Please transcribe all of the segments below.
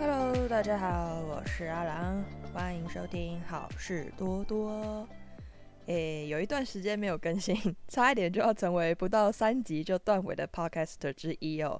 Hello，大家好，我是阿郎，欢迎收听好事多多。诶，有一段时间没有更新，差一点就要成为不到三集就断尾的 Podcaster 之一哦。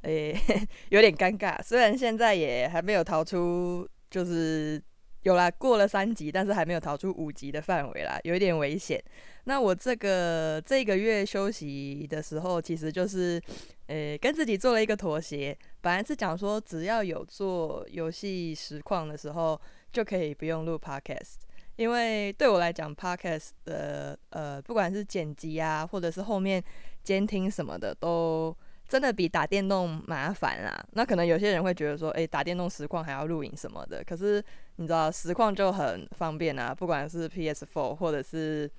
诶，有点尴尬，虽然现在也还没有逃出，就是有啦，过了三集，但是还没有逃出五集的范围啦，有一点危险。那我这个这个月休息的时候，其实就是，诶，跟自己做了一个妥协。本来是讲说，只要有做游戏实况的时候，就可以不用录 podcast，因为对我来讲，podcast 的呃，不管是剪辑啊，或者是后面监听什么的，都真的比打电动麻烦啦。那可能有些人会觉得说，诶，打电动实况还要录影什么的，可是你知道，实况就很方便啊，不管是 PS4 或者是。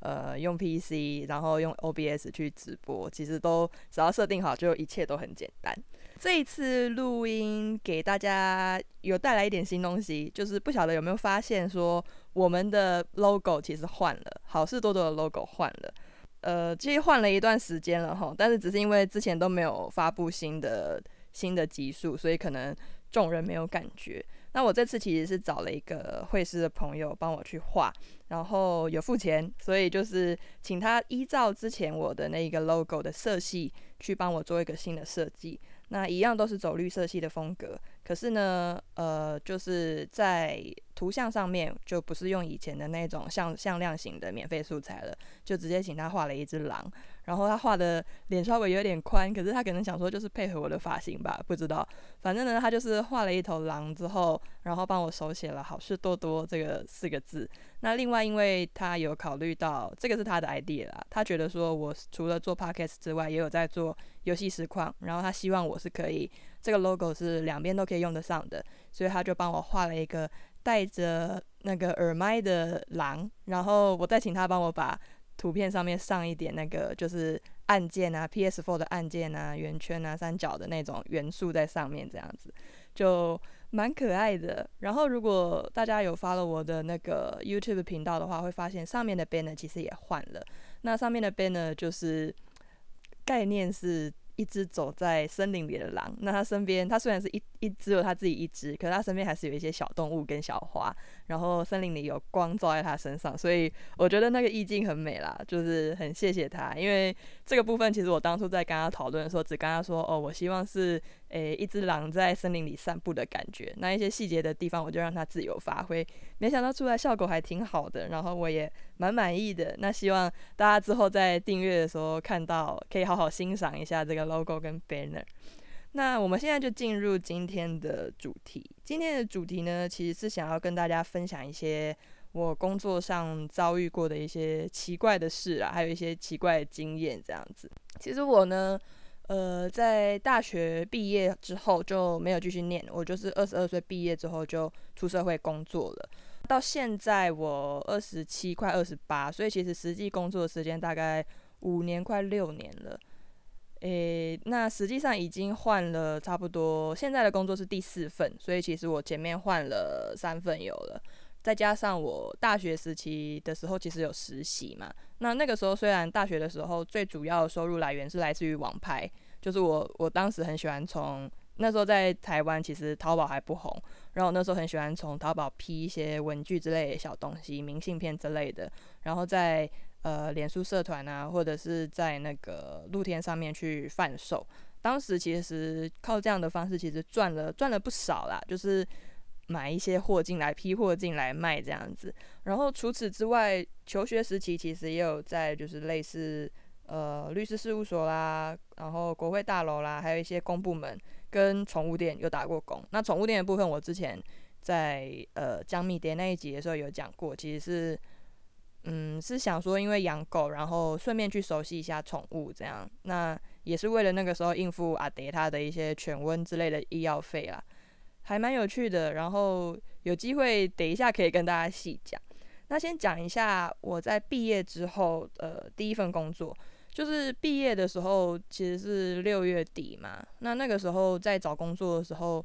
呃，用 PC，然后用 OBS 去直播，其实都只要设定好，就一切都很简单。这一次录音给大家有带来一点新东西，就是不晓得有没有发现说我们的 logo 其实换了，好事多多的 logo 换了。呃，其实换了一段时间了哈，但是只是因为之前都没有发布新的新的集数，所以可能众人没有感觉。那我这次其实是找了一个绘师的朋友帮我去画，然后有付钱，所以就是请他依照之前我的那个 logo 的色系去帮我做一个新的设计。那一样都是走绿色系的风格，可是呢，呃，就是在图像上面就不是用以前的那种像向量型的免费素材了，就直接请他画了一只狼。然后他画的脸稍微有点宽，可是他可能想说就是配合我的发型吧，不知道。反正呢，他就是画了一头狼之后，然后帮我手写了“好事多多”这个四个字。那另外，因为他有考虑到这个是他的 idea 啦，他觉得说我除了做 podcast 之外，也有在做游戏实况，然后他希望我是可以这个 logo 是两边都可以用得上的，所以他就帮我画了一个戴着那个耳麦的狼，然后我再请他帮我把。图片上面上一点那个就是按键啊，PS4 的按键啊，圆圈啊，三角的那种元素在上面，这样子就蛮可爱的。然后如果大家有发了我的那个 YouTube 频道的话，会发现上面的 banner 其实也换了。那上面的 banner 就是概念是。一只走在森林里的狼，那它身边，它虽然是一一只有它自己一只，可是它身边还是有一些小动物跟小花，然后森林里有光照在它身上，所以我觉得那个意境很美啦，就是很谢谢他，因为这个部分其实我当初在跟他讨论的时候，只跟他说，哦，我希望是诶一只狼在森林里散步的感觉，那一些细节的地方我就让它自由发挥，没想到出来效果还挺好的，然后我也蛮满意的，那希望大家之后在订阅的时候看到，可以好好欣赏一下这个。logo 跟 banner，那我们现在就进入今天的主题。今天的主题呢，其实是想要跟大家分享一些我工作上遭遇过的一些奇怪的事啊，还有一些奇怪的经验这样子。其实我呢，呃，在大学毕业之后就没有继续念，我就是二十二岁毕业之后就出社会工作了。到现在我二十七，快二十八，所以其实实际工作的时间大概五年，快六年了。诶，那实际上已经换了差不多，现在的工作是第四份，所以其实我前面换了三份有了，再加上我大学时期的时候其实有实习嘛，那那个时候虽然大学的时候最主要的收入来源是来自于网拍，就是我我当时很喜欢从那时候在台湾其实淘宝还不红，然后那时候很喜欢从淘宝批一些文具之类的小东西、明信片之类的，然后在。呃，脸书社团啊，或者是在那个露天上面去贩售。当时其实靠这样的方式，其实赚了赚了不少啦，就是买一些货进来，批货进来卖这样子。然后除此之外，求学时期其实也有在就是类似呃律师事务所啦，然后国会大楼啦，还有一些公部门跟宠物店有打过工。那宠物店的部分，我之前在呃江密蝶那一集的时候有讲过，其实是。嗯，是想说，因为养狗，然后顺便去熟悉一下宠物，这样，那也是为了那个时候应付阿蝶他的一些犬瘟之类的医药费啦，还蛮有趣的。然后有机会等一下可以跟大家细讲。那先讲一下我在毕业之后的第一份工作，就是毕业的时候其实是六月底嘛，那那个时候在找工作的时候。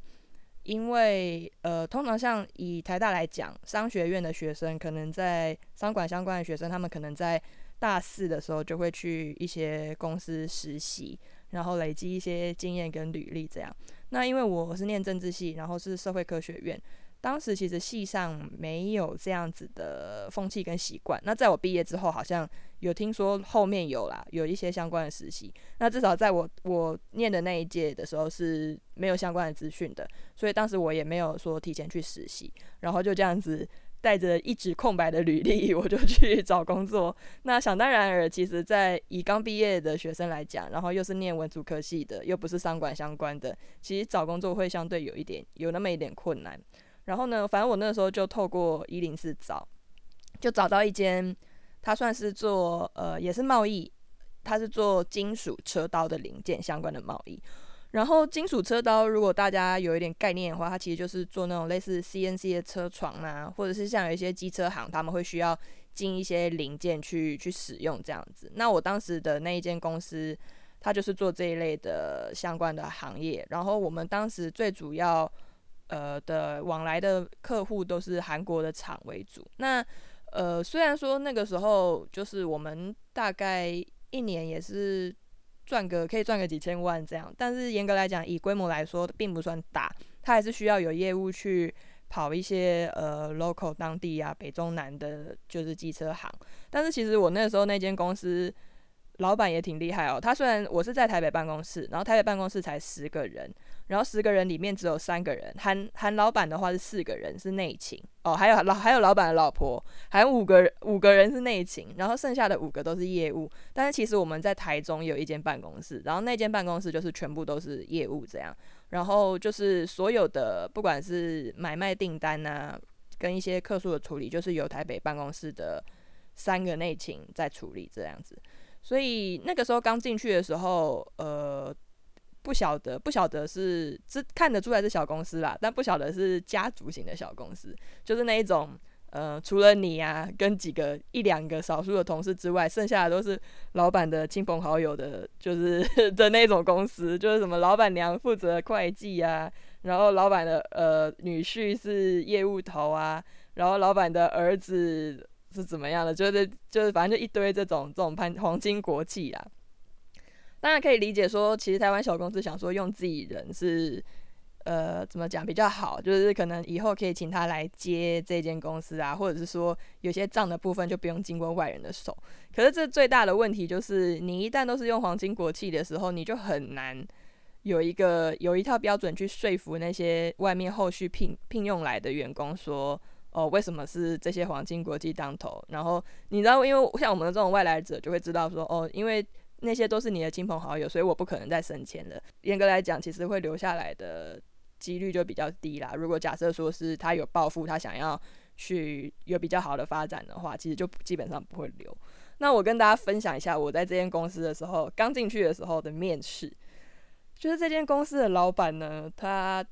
因为呃，通常像以台大来讲，商学院的学生可能在商管相关的学生，他们可能在大四的时候就会去一些公司实习，然后累积一些经验跟履历这样。那因为我是念政治系，然后是社会科学院。当时其实系上没有这样子的风气跟习惯。那在我毕业之后，好像有听说后面有啦，有一些相关的实习。那至少在我我念的那一届的时候是没有相关的资讯的，所以当时我也没有说提前去实习，然后就这样子带着一纸空白的履历，我就去找工作。那想当然尔，其实在以刚毕业的学生来讲，然后又是念文组科系的，又不是商管相关的，其实找工作会相对有一点有那么一点困难。然后呢，反正我那时候就透过一零四找，就找到一间，他算是做呃也是贸易，他是做金属车刀的零件相关的贸易。然后金属车刀，如果大家有一点概念的话，它其实就是做那种类似 CNC 的车床啊，或者是像有一些机车行，他们会需要进一些零件去去使用这样子。那我当时的那一间公司，它就是做这一类的相关的行业。然后我们当时最主要。呃的往来的客户都是韩国的厂为主。那呃虽然说那个时候就是我们大概一年也是赚个可以赚个几千万这样，但是严格来讲以规模来说并不算大，它还是需要有业务去跑一些呃 local 当地啊北中南的就是机车行。但是其实我那时候那间公司。老板也挺厉害哦。他虽然我是在台北办公室，然后台北办公室才十个人，然后十个人里面只有三个人，含含老板的话是四个人是内勤哦，还有老还有老板的老婆，还有五个人五个人是内勤，然后剩下的五个都是业务。但是其实我们在台中有一间办公室，然后那间办公室就是全部都是业务这样，然后就是所有的不管是买卖订单啊，跟一些客诉的处理，就是由台北办公室的三个内勤在处理这样子。所以那个时候刚进去的时候，呃，不晓得不晓得是这看得出来是小公司啦，但不晓得是家族型的小公司，就是那一种，呃，除了你呀跟几个一两个少数的同事之外，剩下的都是老板的亲朋好友的，就是 的那种公司，就是什么老板娘负责会计啊，然后老板的呃女婿是业务头啊，然后老板的儿子。是怎么样的？就是就是，反正就一堆这种这种潘黄金国际啊。当然可以理解说，其实台湾小公司想说用自己人是呃怎么讲比较好，就是可能以后可以请他来接这间公司啊，或者是说有些账的部分就不用经过外人的手。可是这最大的问题就是，你一旦都是用黄金国际的时候，你就很难有一个有一套标准去说服那些外面后续聘聘用来的员工说。哦，为什么是这些黄金国际当头？然后你知道，因为像我们的这种外来者就会知道说，哦，因为那些都是你的亲朋好友，所以我不可能再升迁了。严格来讲，其实会留下来的几率就比较低啦。如果假设说是他有抱负，他想要去有比较好的发展的话，其实就基本上不会留。那我跟大家分享一下我在这间公司的时候，刚进去的时候的面试，就是这间公司的老板呢，他。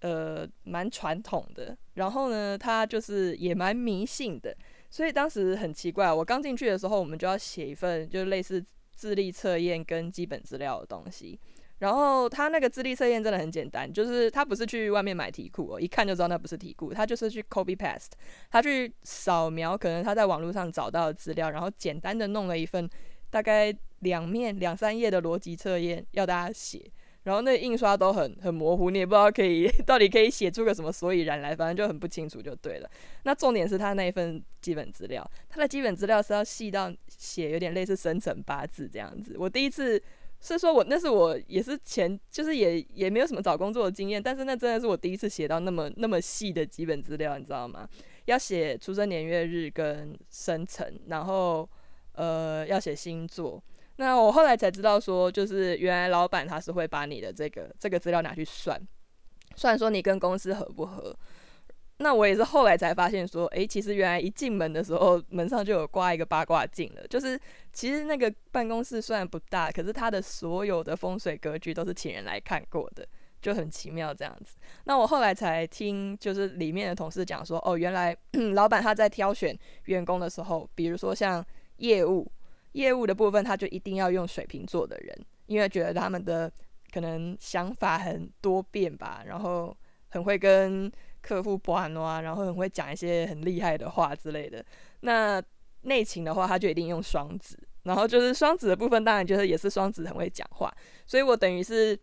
呃，蛮传统的，然后呢，他就是也蛮迷信的，所以当时很奇怪，我刚进去的时候，我们就要写一份就类似智力测验跟基本资料的东西。然后他那个智力测验真的很简单，就是他不是去外面买题库哦，一看就知道那不是题库，他就是去 copy paste，他去扫描可能他在网络上找到的资料，然后简单的弄了一份大概两面两三页的逻辑测验要大家写。然后那印刷都很很模糊，你也不知道可以 到底可以写出个什么所以然来，反正就很不清楚就对了。那重点是他那一份基本资料，他的基本资料是要细到写有点类似生辰八字这样子。我第一次是说我那是我也是前就是也也没有什么找工作的经验，但是那真的是我第一次写到那么那么细的基本资料，你知道吗？要写出生年月日跟生辰，然后呃要写星座。那我后来才知道，说就是原来老板他是会把你的这个这个资料拿去算，算说你跟公司合不合。那我也是后来才发现说，诶，其实原来一进门的时候门上就有挂一个八卦镜了。就是其实那个办公室虽然不大，可是它的所有的风水格局都是请人来看过的，就很奇妙这样子。那我后来才听，就是里面的同事讲说，哦，原来老板他在挑选员工的时候，比如说像业务。业务的部分，他就一定要用水瓶座的人，因为觉得他们的可能想法很多变吧，然后很会跟客户玩啊，然后很会讲一些很厉害的话之类的。那内勤的话，他就一定用双子，然后就是双子的部分，当然就是也是双子很会讲话，所以我等于是。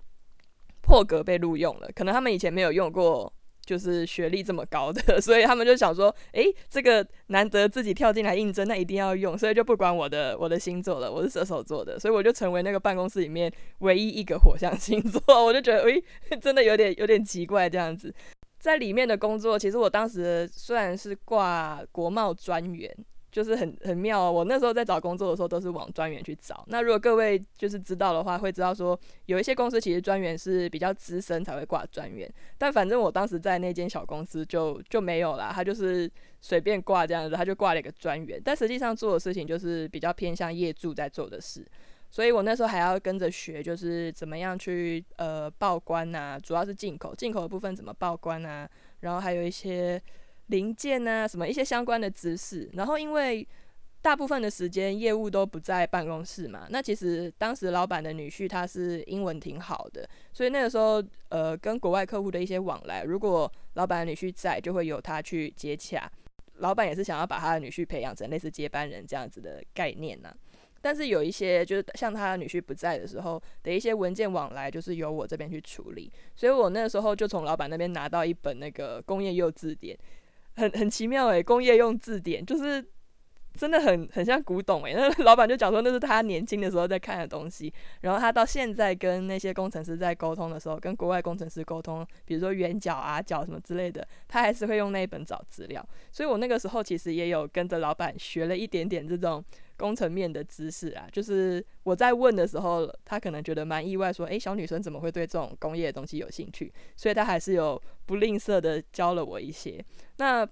破格被录用了。可能他们以前没有用过。就是学历这么高的，所以他们就想说，诶，这个难得自己跳进来应征，那一定要用，所以就不管我的我的星座了，我是射手座的，所以我就成为那个办公室里面唯一一个火象星座，我就觉得，诶，真的有点有点奇怪这样子，在里面的工作，其实我当时虽然是挂国贸专员。就是很很妙哦，我那时候在找工作的时候都是往专员去找。那如果各位就是知道的话，会知道说有一些公司其实专员是比较资深才会挂专员，但反正我当时在那间小公司就就没有啦，他就是随便挂这样子，他就挂了一个专员，但实际上做的事情就是比较偏向业主在做的事，所以我那时候还要跟着学，就是怎么样去呃报关啊，主要是进口，进口的部分怎么报关啊，然后还有一些。零件啊，什么一些相关的知识，然后因为大部分的时间业务都不在办公室嘛，那其实当时老板的女婿他是英文挺好的，所以那个时候呃跟国外客户的一些往来，如果老板的女婿在，就会由他去接洽。老板也是想要把他的女婿培养成类似接班人这样子的概念呢。但是有一些就是像他的女婿不在的时候的一些文件往来，就是由我这边去处理，所以我那时候就从老板那边拿到一本那个工业幼字典。很很奇妙诶，工业用字典就是真的很很像古董诶。那老板就讲说那是他年轻的时候在看的东西，然后他到现在跟那些工程师在沟通的时候，跟国外工程师沟通，比如说圆角啊角什么之类的，他还是会用那一本找资料。所以我那个时候其实也有跟着老板学了一点点这种工程面的知识啊。就是我在问的时候，他可能觉得蛮意外，说诶，小女生怎么会对这种工业的东西有兴趣？所以他还是有不吝啬的教了我一些。那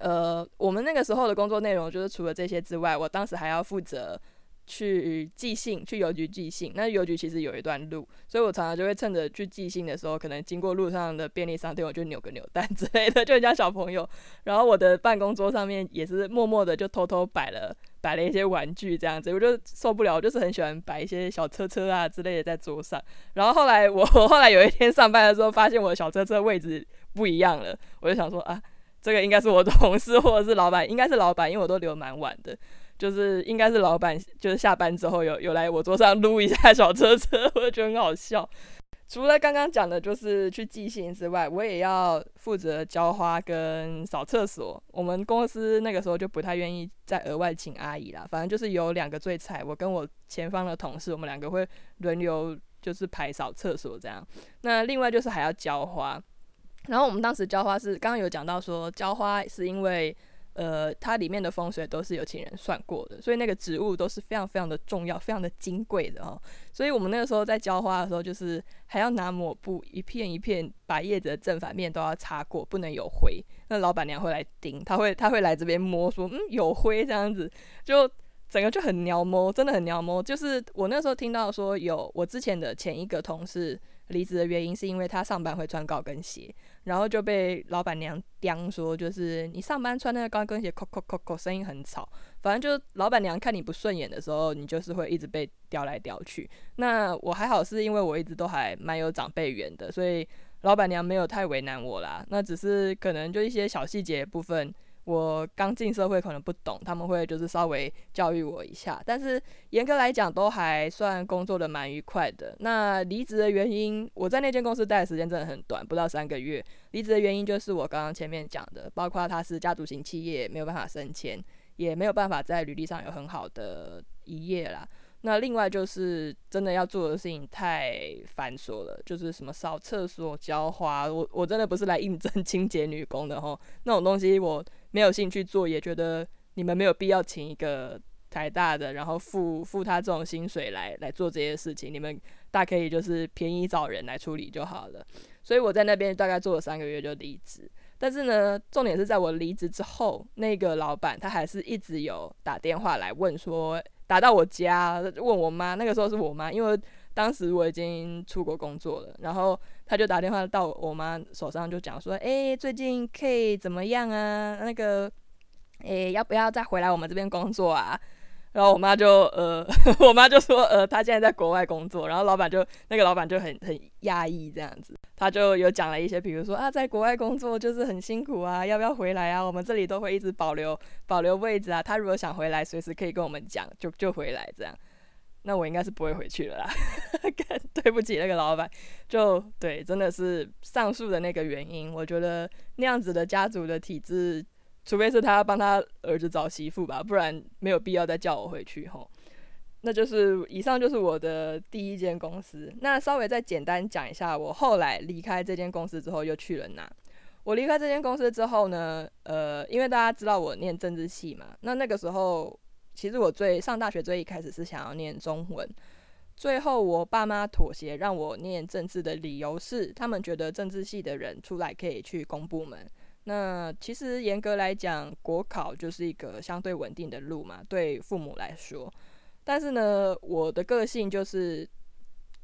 呃，我们那个时候的工作内容就是除了这些之外，我当时还要负责去寄信，去邮局寄信。那邮局其实有一段路，所以我常常就会趁着去寄信的时候，可能经过路上的便利商店，我就扭个扭蛋 之类的，就很像小朋友。然后我的办公桌上面也是默默的就偷偷摆了摆了一些玩具这样子，我就受不了，我就是很喜欢摆一些小车车啊之类的在桌上。然后后来我 后来有一天上班的时候，发现我的小车车位置。不一样了，我就想说啊，这个应该是我同事或者是老板，应该是老板，因为我都留蛮晚的，就是应该是老板，就是下班之后有有来我桌上撸一下 小车车，我就觉得很好笑。除了刚刚讲的就是去寄信之外，我也要负责浇花跟扫厕所。我们公司那个时候就不太愿意再额外请阿姨啦，反正就是有两个最菜，我跟我前方的同事，我们两个会轮流就是排扫厕所这样。那另外就是还要浇花。然后我们当时浇花是刚刚有讲到说浇花是因为，呃，它里面的风水都是有请人算过的，所以那个植物都是非常非常的重要、非常的金贵的哦。所以我们那个时候在浇花的时候，就是还要拿抹布一片一片把叶子的正反面都要擦过，不能有灰。那老板娘会来盯，他会他会来这边摸，说嗯有灰这样子，就整个就很鸟摸，真的很鸟摸。就是我那时候听到说有我之前的前一个同事。离职的原因是因为他上班会穿高跟鞋，然后就被老板娘刁说，就是你上班穿那个高跟鞋，扣扣扣扣，声音很吵。反正就老板娘看你不顺眼的时候，你就是会一直被刁来刁去。那我还好，是因为我一直都还蛮有长辈缘的，所以老板娘没有太为难我啦。那只是可能就一些小细节部分。我刚进社会可能不懂，他们会就是稍微教育我一下，但是严格来讲都还算工作的蛮愉快的。那离职的原因，我在那间公司待的时间真的很短，不到三个月。离职的原因就是我刚刚前面讲的，包括它是家族型企业，没有办法升迁，也没有办法在履历上有很好的一页啦。那另外就是真的要做的事情太繁琐了，就是什么扫厕所、浇花，我我真的不是来应征 清洁女工的吼，那种东西我。没有兴趣做，也觉得你们没有必要请一个台大的，然后付付他这种薪水来来做这些事情。你们大可以就是便宜找人来处理就好了。所以我在那边大概做了三个月就离职。但是呢，重点是在我离职之后，那个老板他还是一直有打电话来问说，打到我家问我妈，那个时候是我妈，因为当时我已经出国工作了，然后。他就打电话到我妈手上，就讲说：“哎，最近 K 怎么样啊？那个，哎，要不要再回来我们这边工作啊？”然后我妈就呃，我妈就说：“呃，她现在在国外工作。”然后老板就那个老板就很很压抑这样子，他就有讲了一些，比如说啊，在国外工作就是很辛苦啊，要不要回来啊？我们这里都会一直保留保留位置啊。他如果想回来，随时可以跟我们讲，就就回来这样。那我应该是不会回去了啦。对不起那个老板，就对，真的是上述的那个原因，我觉得那样子的家族的体制，除非是他帮他儿子找媳妇吧，不然没有必要再叫我回去吼。那就是以上就是我的第一间公司。那稍微再简单讲一下，我后来离开这间公司之后又去了哪？我离开这间公司之后呢，呃，因为大家知道我念政治系嘛，那那个时候其实我最上大学最一开始是想要念中文，最后我爸妈妥协让我念政治的理由是，他们觉得政治系的人出来可以去公部门。那其实严格来讲，国考就是一个相对稳定的路嘛，对父母来说。但是呢，我的个性就是，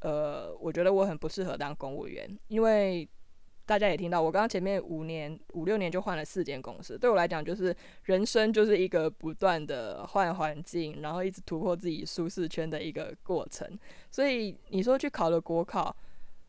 呃，我觉得我很不适合当公务员，因为。大家也听到，我刚刚前面五年五六年就换了四间公司，对我来讲就是人生就是一个不断的换环境，然后一直突破自己舒适圈的一个过程。所以你说去考了国考，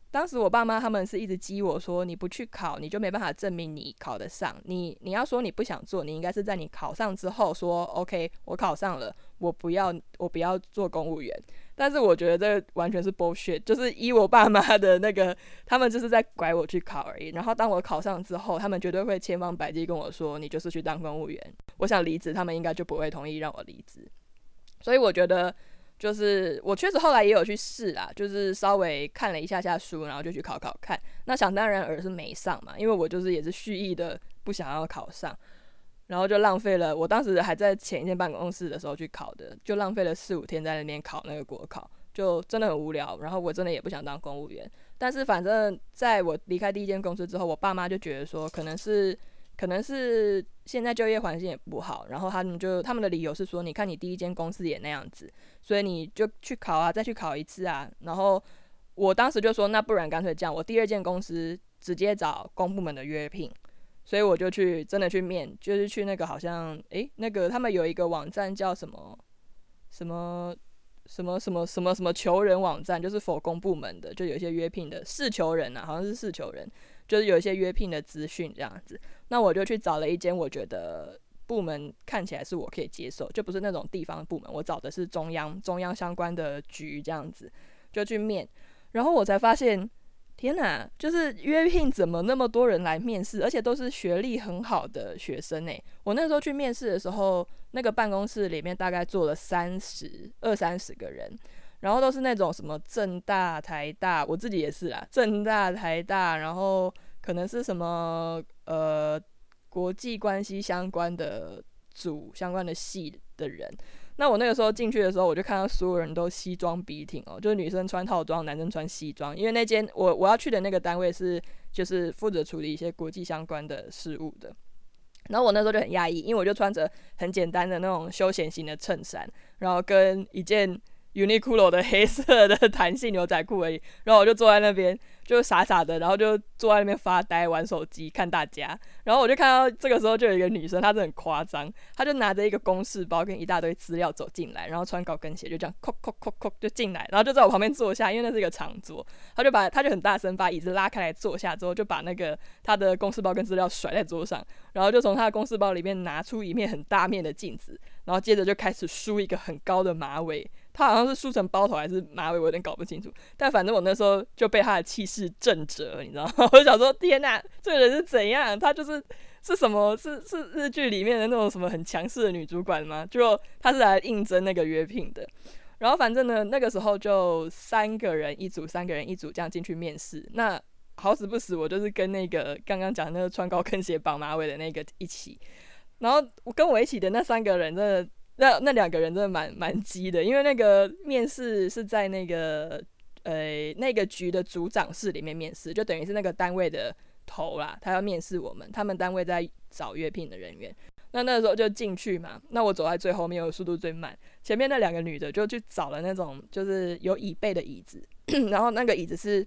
当时我爸妈他们是一直激我说，你不去考，你就没办法证明你考得上。你你要说你不想做，你应该是在你考上之后说，OK，我考上了，我不要我不要做公务员。但是我觉得这完全是 bullshit，就是依我爸妈的那个，他们就是在拐我去考而已。然后当我考上之后，他们绝对会千方百计跟我说，你就是去当公务员。我想离职，他们应该就不会同意让我离职。所以我觉得，就是我确实后来也有去试啦，就是稍微看了一下下书，然后就去考考看。那想当然而是没上嘛，因为我就是也是蓄意的不想要考上。然后就浪费了，我当时还在前一间办公室的时候去考的，就浪费了四五天在那边考那个国考，就真的很无聊。然后我真的也不想当公务员，但是反正在我离开第一间公司之后，我爸妈就觉得说，可能是可能是现在就业环境也不好，然后他们就他们的理由是说，你看你第一间公司也那样子，所以你就去考啊，再去考一次啊。然后我当时就说，那不然干脆这样，我第二间公司直接找公部门的约聘。所以我就去真的去面，就是去那个好像诶，那个他们有一个网站叫什么什么什么什么什么什么求人网站，就是否公部门的，就有一些约聘的试求人呐，好像是试求人，就是有一些约聘的资讯这样子。那我就去找了一间我觉得部门看起来是我可以接受，就不是那种地方部门，我找的是中央中央相关的局这样子，就去面，然后我才发现。天哪，就是约聘怎么那么多人来面试，而且都是学历很好的学生呢？我那时候去面试的时候，那个办公室里面大概坐了三十二三十个人，然后都是那种什么正大、台大，我自己也是啦，正大、台大，然后可能是什么呃国际关系相关的组相关的系的人。那我那个时候进去的时候，我就看到所有人都西装笔挺哦，就是女生穿套装，男生穿西装。因为那间我我要去的那个单位是就是负责处理一些国际相关的事务的。然后我那时候就很压抑，因为我就穿着很简单的那种休闲型的衬衫，然后跟一件 Uniqlo 的黑色的弹性牛仔裤而已。然后我就坐在那边。就傻傻的，然后就坐在那边发呆玩手机看大家，然后我就看到这个时候就有一个女生，她真的很夸张，她就拿着一个公事包跟一大堆资料走进来，然后穿高跟鞋就这样扣扣扣扣就进来，然后就在我旁边坐下，因为那是一个长桌，她就把她就很大声把椅子拉开来坐下之后，就把那个她的公事包跟资料甩在桌上，然后就从她的公事包里面拿出一面很大面的镜子，然后接着就开始梳一个很高的马尾。他好像是梳成包头还是马尾，我有点搞不清楚。但反正我那时候就被他的气势震折，你知道吗？我想说，天哪，这个人是怎样？他就是是什么？是是日剧里面的那种什么很强势的女主管吗？就他是来应征那个约聘的。然后反正呢，那个时候就三个人一组，三个人一组这样进去面试。那好死不死，我就是跟那个刚刚讲那个穿高跟鞋绑马尾的那个一起。然后我跟我一起的那三个人真的。那那两个人真的蛮蛮鸡的，因为那个面试是在那个呃那个局的组长室里面面试，就等于是那个单位的头啦，他要面试我们，他们单位在找约聘的人员。那那时候就进去嘛，那我走在最后面，我速度最慢，前面那两个女的就去找了那种就是有椅背的椅子，然后那个椅子是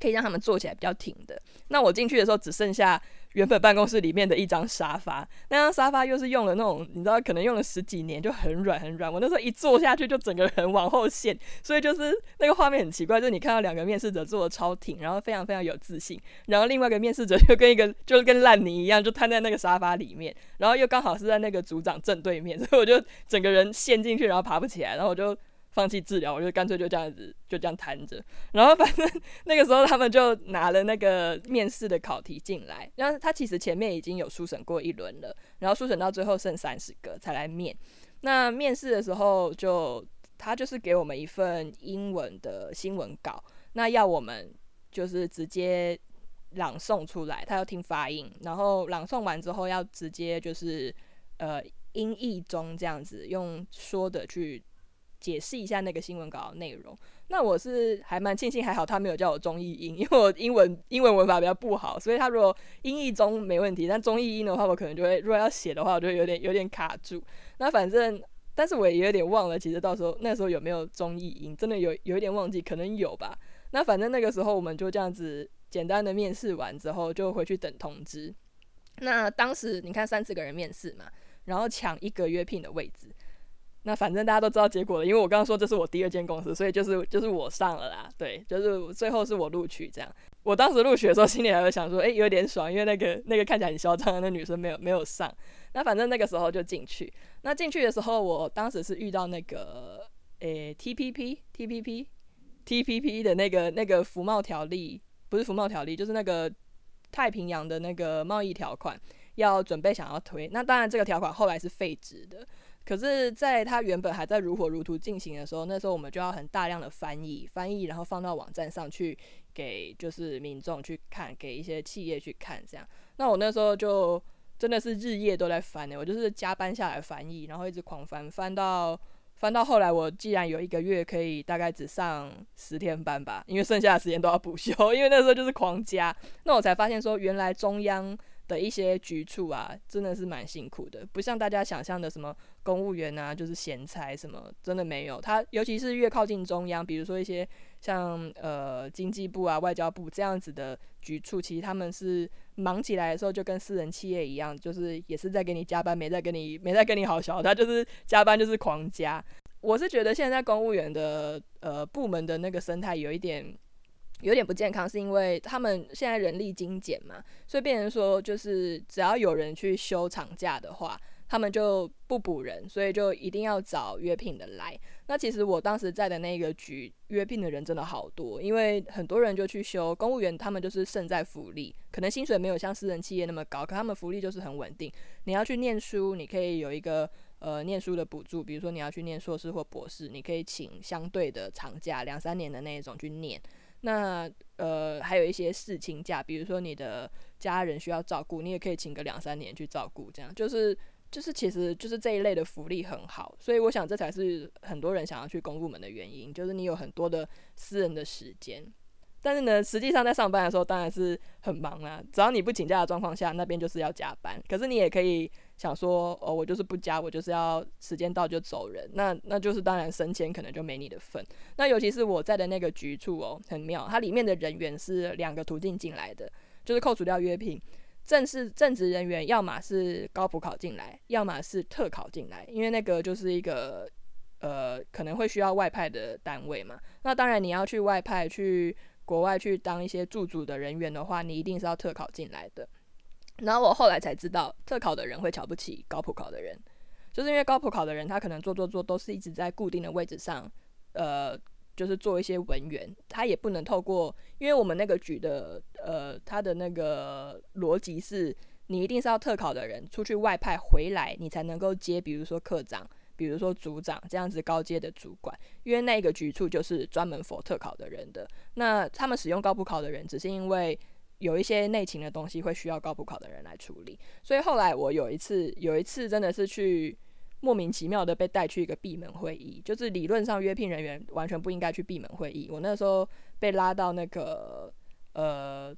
可以让他们坐起来比较挺的。那我进去的时候只剩下。原本办公室里面的一张沙发，那张沙发又是用了那种，你知道，可能用了十几年，就很软很软。我那时候一坐下去，就整个人往后陷，所以就是那个画面很奇怪，就是你看到两个面试者坐的超挺，然后非常非常有自信，然后另外一个面试者就跟一个就是跟烂泥一样，就瘫在那个沙发里面，然后又刚好是在那个组长正对面，所以我就整个人陷进去，然后爬不起来，然后我就放弃治疗，我就干脆就这样子就这样瘫着。然后反正那个时候他们就拿了那个面试的考题进来，然后他其实前面已经有书审过一轮了，然后书审到最后剩三十个才来面。那面试的时候就他就是给我们一份英文的新闻稿，那要我们就是直接朗诵出来，他要听发音，然后朗诵完之后要直接就是呃音译中这样子用说的去。解释一下那个新闻稿的内容。那我是还蛮庆幸，还好他没有叫我中译英，因为我英文英文文法比较不好，所以他如果英译中没问题，但中译英的话，我可能就会如果要写的话，我就会有点有点卡住。那反正，但是我也有点忘了，其实到时候那时候有没有中译英，真的有有一点忘记，可能有吧。那反正那个时候我们就这样子简单的面试完之后，就回去等通知。那当时你看三十个人面试嘛，然后抢一个约聘的位置。那反正大家都知道结果了，因为我刚刚说这是我第二间公司，所以就是就是我上了啦。对，就是最后是我录取这样。我当时录取的时候，心里还会想说，哎，有点爽，因为那个那个看起来很嚣张的那女生没有没有上。那反正那个时候就进去。那进去的时候，我当时是遇到那个诶 T P P T P P T P P 的那个那个服贸条例，不是服贸条例，就是那个太平洋的那个贸易条款，要准备想要推。那当然这个条款后来是废止的。可是，在它原本还在如火如荼进行的时候，那时候我们就要很大量的翻译，翻译，然后放到网站上去给就是民众去看，给一些企业去看，这样。那我那时候就真的是日夜都在翻呢，我就是加班下来翻译，然后一直狂翻，翻到翻到后来，我既然有一个月可以大概只上十天班吧，因为剩下的时间都要补 休，因为那时候就是狂加，那我才发现说，原来中央。的一些局处啊，真的是蛮辛苦的，不像大家想象的什么公务员啊，就是闲差什么，真的没有。他尤其是越靠近中央，比如说一些像呃经济部啊、外交部这样子的局处，其实他们是忙起来的时候就跟私人企业一样，就是也是在给你加班，没在跟你没在跟你好笑，他就是加班就是狂加。我是觉得现在公务员的呃部门的那个生态有一点。有点不健康，是因为他们现在人力精简嘛，所以变成说就是只要有人去休长假的话，他们就不补人，所以就一定要找约聘的来。那其实我当时在的那个局约聘的人真的好多，因为很多人就去休公务员，他们就是胜在福利，可能薪水没有像私人企业那么高，可他们福利就是很稳定。你要去念书，你可以有一个呃念书的补助，比如说你要去念硕士或博士，你可以请相对的长假两三年的那一种去念。那呃，还有一些事情假，比如说你的家人需要照顾，你也可以请个两三年去照顾，这样就是就是，其实就是这一类的福利很好，所以我想这才是很多人想要去公部门的原因，就是你有很多的私人的时间。但是呢，实际上在上班的时候当然是很忙啊。只要你不请假的状况下，那边就是要加班。可是你也可以想说，哦，我就是不加，我就是要时间到就走人。那那就是当然升迁可能就没你的份。那尤其是我在的那个局处哦，很妙，它里面的人员是两个途径进来的，就是扣除掉约聘，正式正职人员要么是高普考进来，要么是特考进来，因为那个就是一个呃可能会需要外派的单位嘛。那当然你要去外派去。国外去当一些驻组的人员的话，你一定是要特考进来的。然后我后来才知道，特考的人会瞧不起高普考的人，就是因为高普考的人他可能做做做都是一直在固定的位置上，呃，就是做一些文员，他也不能透过，因为我们那个局的呃，他的那个逻辑是，你一定是要特考的人出去外派回来，你才能够接，比如说科长。比如说组长这样子高阶的主管，因为那个局处就是专门否特考的人的。那他们使用高普考的人，只是因为有一些内勤的东西会需要高补考的人来处理。所以后来我有一次，有一次真的是去莫名其妙的被带去一个闭门会议，就是理论上约聘人员完全不应该去闭门会议。我那时候被拉到那个呃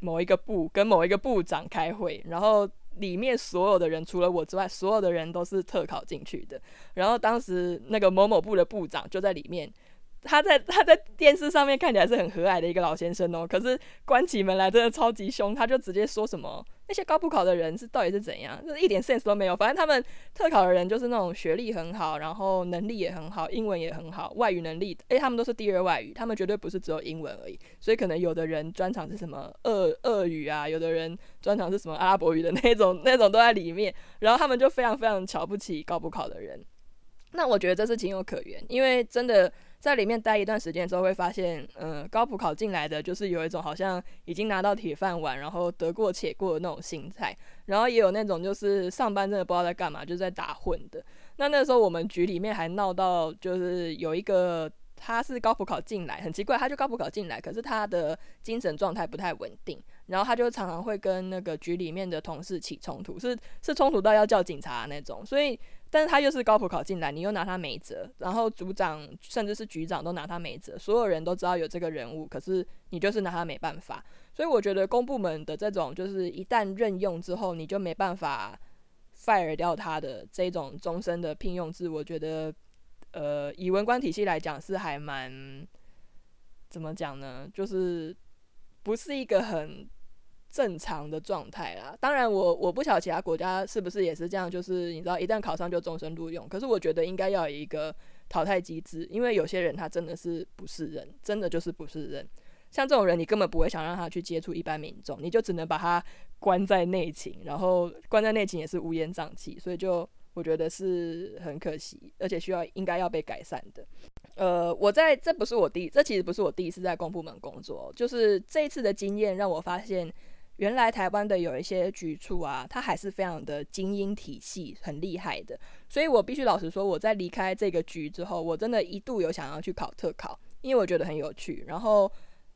某一个部跟某一个部长开会，然后。里面所有的人除了我之外，所有的人都是特考进去的。然后当时那个某某部的部长就在里面。他在他在电视上面看起来是很和蔼的一个老先生哦，可是关起门来真的超级凶，他就直接说什么那些高普考的人是到底是怎样，就是一点 sense 都没有。反正他们特考的人就是那种学历很好，然后能力也很好，英文也很好，外语能力诶，他们都是第二外语，他们绝对不是只有英文而已。所以可能有的人专长是什么俄俄语啊，有的人专长是什么阿拉伯语的那种 那种都在里面。然后他们就非常非常瞧不起高普考的人。那我觉得这是情有可原，因为真的在里面待一段时间之后，会发现，嗯，高普考进来的就是有一种好像已经拿到铁饭碗，然后得过且过的那种心态，然后也有那种就是上班真的不知道在干嘛，就是在打混的。那那时候我们局里面还闹到，就是有一个他是高普考进来，很奇怪，他就高普考进来，可是他的精神状态不太稳定，然后他就常常会跟那个局里面的同事起冲突，是是冲突到要叫警察那种，所以。但是他又是高普考进来，你又拿他没辙，然后组长甚至是局长都拿他没辙，所有人都知道有这个人物，可是你就是拿他没办法。所以我觉得公部门的这种就是一旦任用之后，你就没办法 fire 掉他的这种终身的聘用制，我觉得呃以文官体系来讲是还蛮怎么讲呢？就是不是一个很。正常的状态啦，当然我我不晓得其他国家是不是也是这样，就是你知道一旦考上就终身录用。可是我觉得应该要有一个淘汰机制，因为有些人他真的是不是人，真的就是不是人。像这种人，你根本不会想让他去接触一般民众，你就只能把他关在内勤，然后关在内勤也是乌烟瘴气，所以就我觉得是很可惜，而且需要应该要被改善的。呃，我在这不是我第这其实不是我第一次在公部门工作，就是这一次的经验让我发现。原来台湾的有一些局处啊，它还是非常的精英体系，很厉害的。所以我必须老实说，我在离开这个局之后，我真的一度有想要去考特考，因为我觉得很有趣。然后，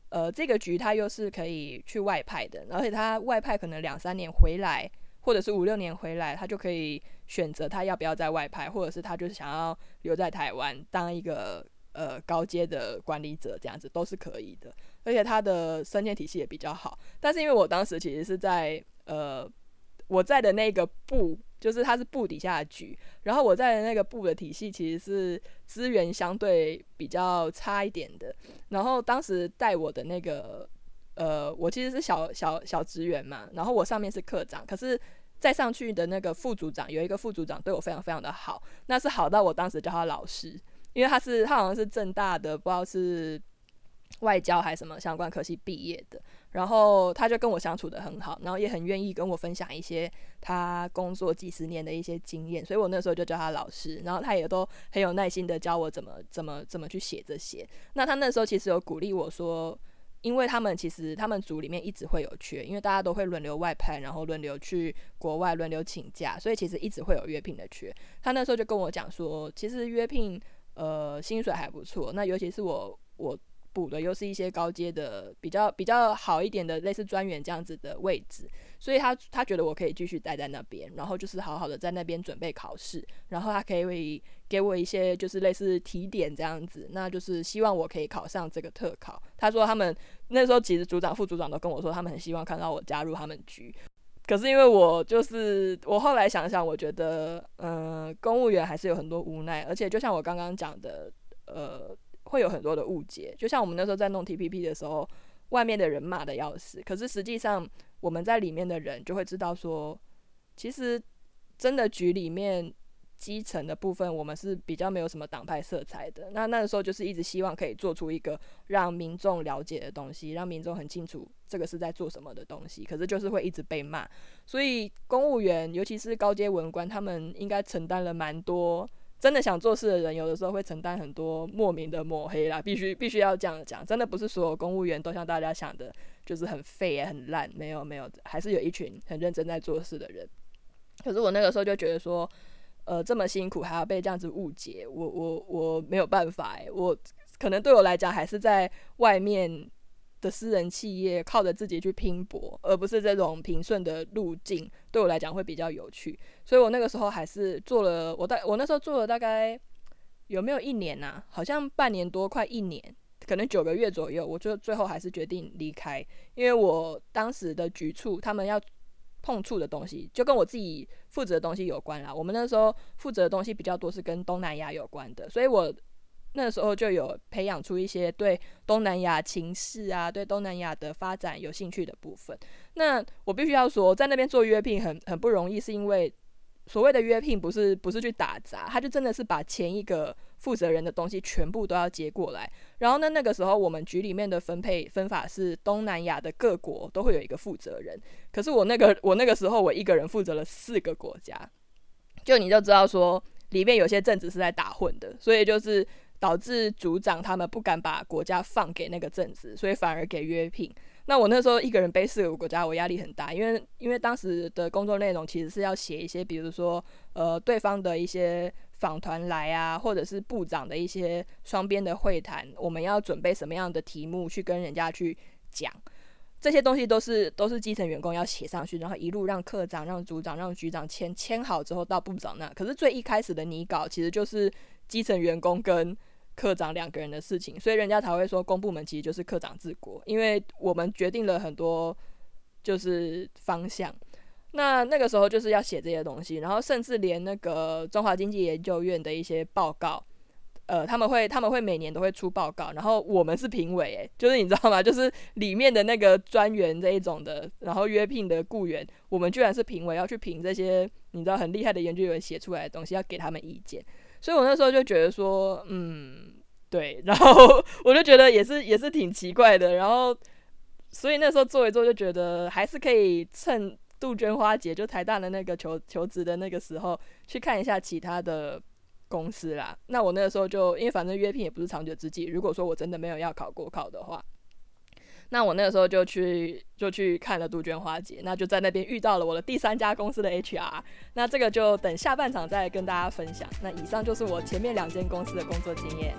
呃，这个局它又是可以去外派的，而且它外派可能两三年回来，或者是五六年回来，他就可以选择他要不要在外派，或者是他就是想要留在台湾当一个呃高阶的管理者，这样子都是可以的。而且他的升迁体系也比较好，但是因为我当时其实是在呃我在的那个部，就是它是部底下的局，然后我在的那个部的体系其实是资源相对比较差一点的，然后当时带我的那个呃我其实是小小小职员嘛，然后我上面是科长，可是再上去的那个副组长有一个副组长对我非常非常的好，那是好到我当时叫他老师，因为他是他好像是正大的，不知道是。外交还是什么相关科系毕业的，然后他就跟我相处的很好，然后也很愿意跟我分享一些他工作几十年的一些经验，所以我那时候就叫他老师，然后他也都很有耐心的教我怎么怎么怎么去写这些。那他那时候其实有鼓励我说，因为他们其实他们组里面一直会有缺，因为大家都会轮流外派，然后轮流去国外轮流请假，所以其实一直会有约聘的缺。他那时候就跟我讲说，其实约聘呃薪水还不错，那尤其是我我。补的又是一些高阶的比较比较好一点的类似专员这样子的位置，所以他他觉得我可以继续待在那边，然后就是好好的在那边准备考试，然后他可以给我一些就是类似提点这样子，那就是希望我可以考上这个特考。他说他们那时候其实组长副组长都跟我说，他们很希望看到我加入他们局，可是因为我就是我后来想想，我觉得嗯，公务员还是有很多无奈，而且就像我刚刚讲的，呃。会有很多的误解，就像我们那时候在弄 TPP 的时候，外面的人骂的要死，可是实际上我们在里面的人就会知道说，其实真的局里面基层的部分，我们是比较没有什么党派色彩的。那那个时候就是一直希望可以做出一个让民众了解的东西，让民众很清楚这个是在做什么的东西。可是就是会一直被骂，所以公务员尤其是高阶文官，他们应该承担了蛮多。真的想做事的人，有的时候会承担很多莫名的抹黑啦，必须必须要这样讲。真的不是所有公务员都像大家想的，就是很废、很烂。没有没有，还是有一群很认真在做事的人。可是我那个时候就觉得说，呃，这么辛苦还要被这样子误解，我我我没有办法诶，我可能对我来讲还是在外面。的私人企业靠着自己去拼搏，而不是这种平顺的路径，对我来讲会比较有趣。所以我那个时候还是做了，我大我那时候做了大概有没有一年呐？好像半年多，快一年，可能九个月左右。我就最后还是决定离开，因为我当时的局处他们要碰触的东西，就跟我自己负责的东西有关啦。我们那时候负责的东西比较多，是跟东南亚有关的，所以我。那时候就有培养出一些对东南亚情势啊，对东南亚的发展有兴趣的部分。那我必须要说，在那边做约聘很很不容易，是因为所谓的约聘不是不是去打杂，他就真的是把前一个负责人的东西全部都要接过来。然后呢，那个时候我们局里面的分配分法是东南亚的各国都会有一个负责人，可是我那个我那个时候我一个人负责了四个国家，就你就知道说。里面有些政治是在打混的，所以就是导致组长他们不敢把国家放给那个正子，所以反而给约聘。那我那时候一个人背四个国家，我压力很大，因为因为当时的工作内容其实是要写一些，比如说呃对方的一些访团来啊，或者是部长的一些双边的会谈，我们要准备什么样的题目去跟人家去讲。这些东西都是都是基层员工要写上去，然后一路让科长、让组长、让局长签签好之后到部长那。可是最一开始的拟稿其实就是基层员工跟科长两个人的事情，所以人家才会说公部门其实就是科长治国，因为我们决定了很多就是方向。那那个时候就是要写这些东西，然后甚至连那个中华经济研究院的一些报告。呃，他们会他们会每年都会出报告，然后我们是评委，诶，就是你知道吗？就是里面的那个专员这一种的，然后约聘的雇员，我们居然是评委，要去评这些你知道很厉害的研究员写出来的东西，要给他们意见。所以我那时候就觉得说，嗯，对，然后 我就觉得也是也是挺奇怪的，然后所以那时候做一做就觉得还是可以趁杜鹃花节就台大的那个求求职的那个时候去看一下其他的。公司啦，那我那个时候就因为反正约聘也不是长久之计，如果说我真的没有要考国考的话，那我那个时候就去就去看了杜鹃花节，那就在那边遇到了我的第三家公司的 HR，那这个就等下半场再跟大家分享。那以上就是我前面两间公司的工作经验。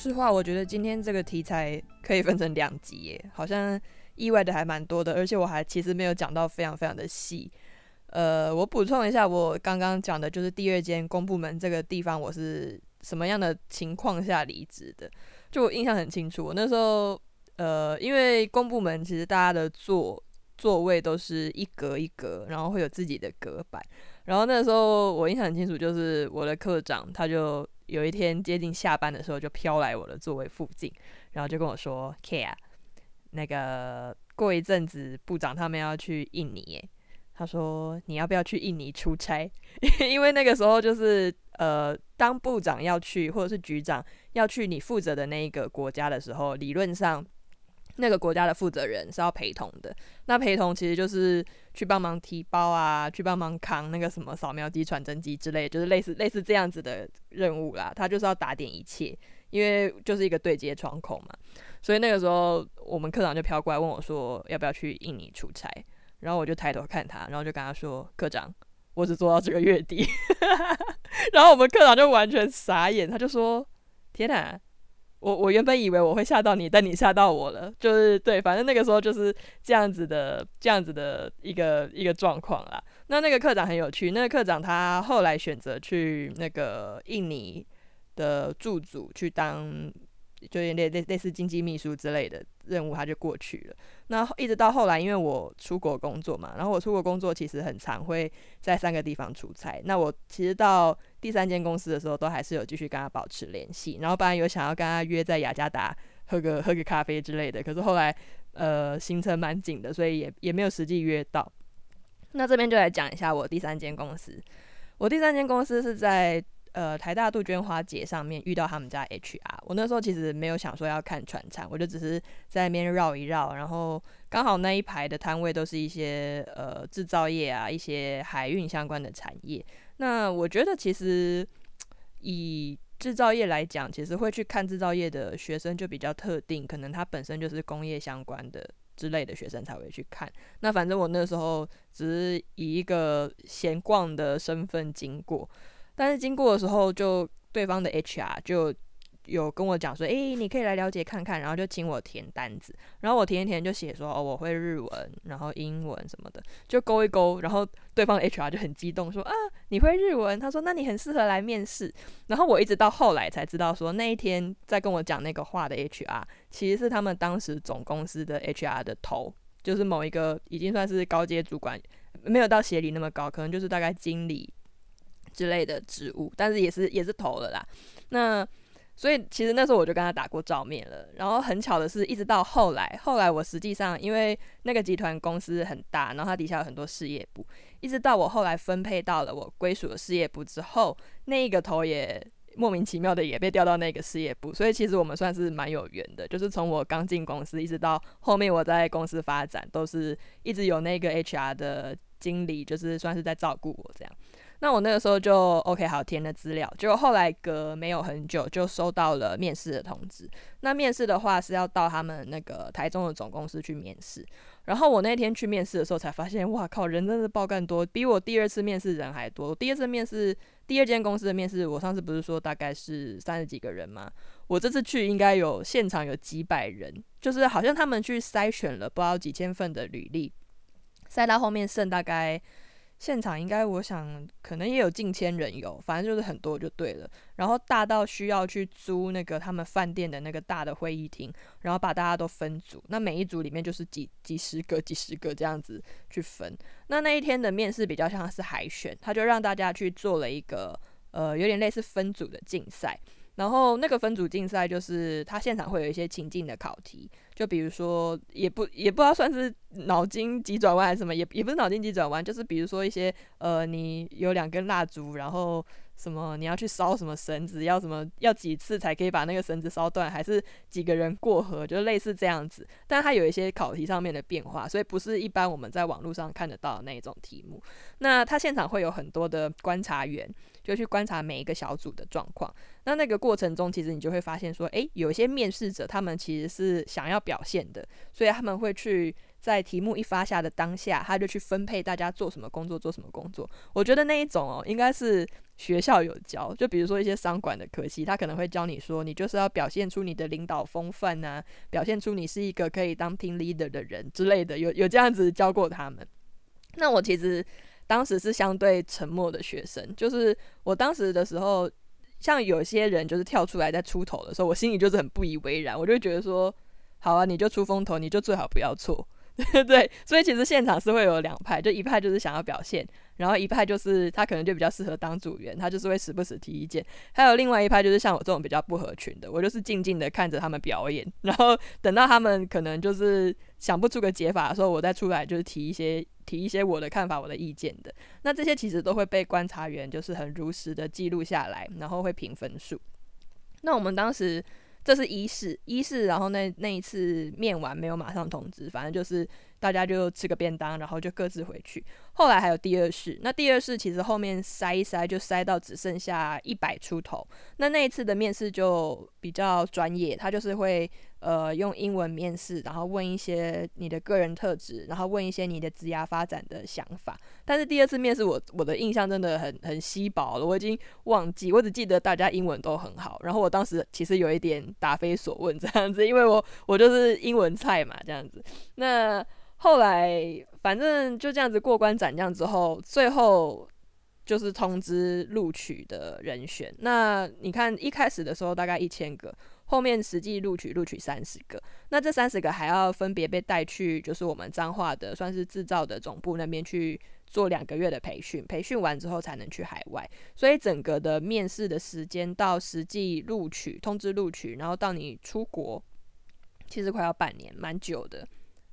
实话，我觉得今天这个题材可以分成两集耶，好像意外的还蛮多的，而且我还其实没有讲到非常非常的细。呃，我补充一下，我刚刚讲的就是第二间公部门这个地方，我是什么样的情况下离职的？就我印象很清楚，我那时候呃，因为公部门其实大家的座座位都是一格一格，然后会有自己的隔板，然后那时候我印象很清楚，就是我的科长他就。有一天接近下班的时候，就飘来我的座位附近，然后就跟我说：“K 啊，那个过一阵子部长他们要去印尼，他说你要不要去印尼出差？因为那个时候就是呃，当部长要去或者是局长要去你负责的那一个国家的时候，理论上。”那个国家的负责人是要陪同的，那陪同其实就是去帮忙提包啊，去帮忙扛那个什么扫描机、传真机之类，就是类似类似这样子的任务啦。他就是要打点一切，因为就是一个对接窗口嘛。所以那个时候，我们科长就飘过来问我说，要不要去印尼出差？然后我就抬头看他，然后就跟他说，科长，我只做到这个月底。然后我们科长就完全傻眼，他就说，天哪！我我原本以为我会吓到你，但你吓到我了，就是对，反正那个时候就是这样子的，这样子的一个一个状况啦。那那个课长很有趣，那个课长他后来选择去那个印尼的驻组去当。就类类类似经济秘书之类的任务，他就过去了。那一直到后来，因为我出国工作嘛，然后我出国工作其实很常会在三个地方出差。那我其实到第三间公司的时候，都还是有继续跟他保持联系。然后本来有想要跟他约在雅加达喝个喝个咖啡之类的，可是后来呃行程蛮紧的，所以也也没有实际约到。那这边就来讲一下我第三间公司。我第三间公司是在呃台大杜鹃花节上面遇到他们家 HR。我那时候其实没有想说要看船厂，我就只是在那边绕一绕，然后刚好那一排的摊位都是一些呃制造业啊，一些海运相关的产业。那我觉得其实以制造业来讲，其实会去看制造业的学生就比较特定，可能他本身就是工业相关的。之类的学生才会去看。那反正我那时候只是以一个闲逛的身份经过，但是经过的时候，就对方的 HR 就。有跟我讲说，诶，你可以来了解看看，然后就请我填单子，然后我填一填就写说，哦，我会日文，然后英文什么的，就勾一勾，然后对方 HR 就很激动说，啊，你会日文？他说，那你很适合来面试。然后我一直到后来才知道说，那一天在跟我讲那个话的 HR 其实是他们当时总公司的 HR 的头，就是某一个已经算是高阶主管，没有到协理那么高，可能就是大概经理之类的职务，但是也是也是投了啦。那所以其实那时候我就跟他打过照面了，然后很巧的是，一直到后来，后来我实际上因为那个集团公司很大，然后它底下有很多事业部，一直到我后来分配到了我归属的事业部之后，那一个头也莫名其妙的也被调到那个事业部，所以其实我们算是蛮有缘的，就是从我刚进公司一直到后面我在公司发展，都是一直有那个 HR 的经理，就是算是在照顾我这样。那我那个时候就 OK，好填了资料，结果后来隔没有很久就收到了面试的通知。那面试的话是要到他们那个台中的总公司去面试。然后我那天去面试的时候才发现，哇靠，人真的爆干多，比我第二次面试人还多。第二次面试第二间公司的面试，我上次不是说大概是三十几个人吗？我这次去应该有现场有几百人，就是好像他们去筛选了不知道几千份的履历，筛到后面剩大概。现场应该，我想可能也有近千人有，反正就是很多就对了。然后大到需要去租那个他们饭店的那个大的会议厅，然后把大家都分组。那每一组里面就是几几十个、几十个这样子去分。那那一天的面试比较像是海选，他就让大家去做了一个呃有点类似分组的竞赛。然后那个分组竞赛就是他现场会有一些情境的考题。就比如说，也不也不知道算是脑筋急转弯还是什么，也也不是脑筋急转弯，就是比如说一些呃，你有两根蜡烛，然后什么你要去烧什么绳子，要什么要几次才可以把那个绳子烧断，还是几个人过河，就类似这样子。但它有一些考题上面的变化，所以不是一般我们在网络上看得到的那种题目。那他现场会有很多的观察员，就去观察每一个小组的状况。那那个过程中，其实你就会发现说，诶，有一些面试者他们其实是想要。表现的，所以他们会去在题目一发下的当下，他就去分配大家做什么工作，做什么工作。我觉得那一种哦，应该是学校有教，就比如说一些商管的科系，他可能会教你说，你就是要表现出你的领导风范啊，表现出你是一个可以当 team leader 的人之类的，有有这样子教过他们。那我其实当时是相对沉默的学生，就是我当时的时候，像有些人就是跳出来在出头的时候，我心里就是很不以为然，我就觉得说。好啊，你就出风头，你就最好不要错，对所以其实现场是会有两派，就一派就是想要表现，然后一派就是他可能就比较适合当组员，他就是会时不时提意见。还有另外一派就是像我这种比较不合群的，我就是静静的看着他们表演，然后等到他们可能就是想不出个解法的时候，我再出来就是提一些提一些我的看法、我的意见的。那这些其实都会被观察员就是很如实的记录下来，然后会评分数。那我们当时。这是一试，一试，然后那那一次面完没有马上通知，反正就是大家就吃个便当，然后就各自回去。后来还有第二试，那第二试其实后面筛一筛就筛到只剩下一百出头。那那一次的面试就比较专业，他就是会。呃，用英文面试，然后问一些你的个人特质，然后问一些你的职涯发展的想法。但是第二次面试，我我的印象真的很很稀薄了，我已经忘记，我只记得大家英文都很好。然后我当时其实有一点答非所问这样子，因为我我就是英文菜嘛这样子。那后来反正就这样子过关斩将之后，最后就是通知录取的人选。那你看一开始的时候大概一千个。后面实际录取录取三十个，那这三十个还要分别被带去，就是我们彰化的算是制造的总部那边去做两个月的培训，培训完之后才能去海外。所以整个的面试的时间到实际录取通知录取，然后到你出国，其实快要半年，蛮久的。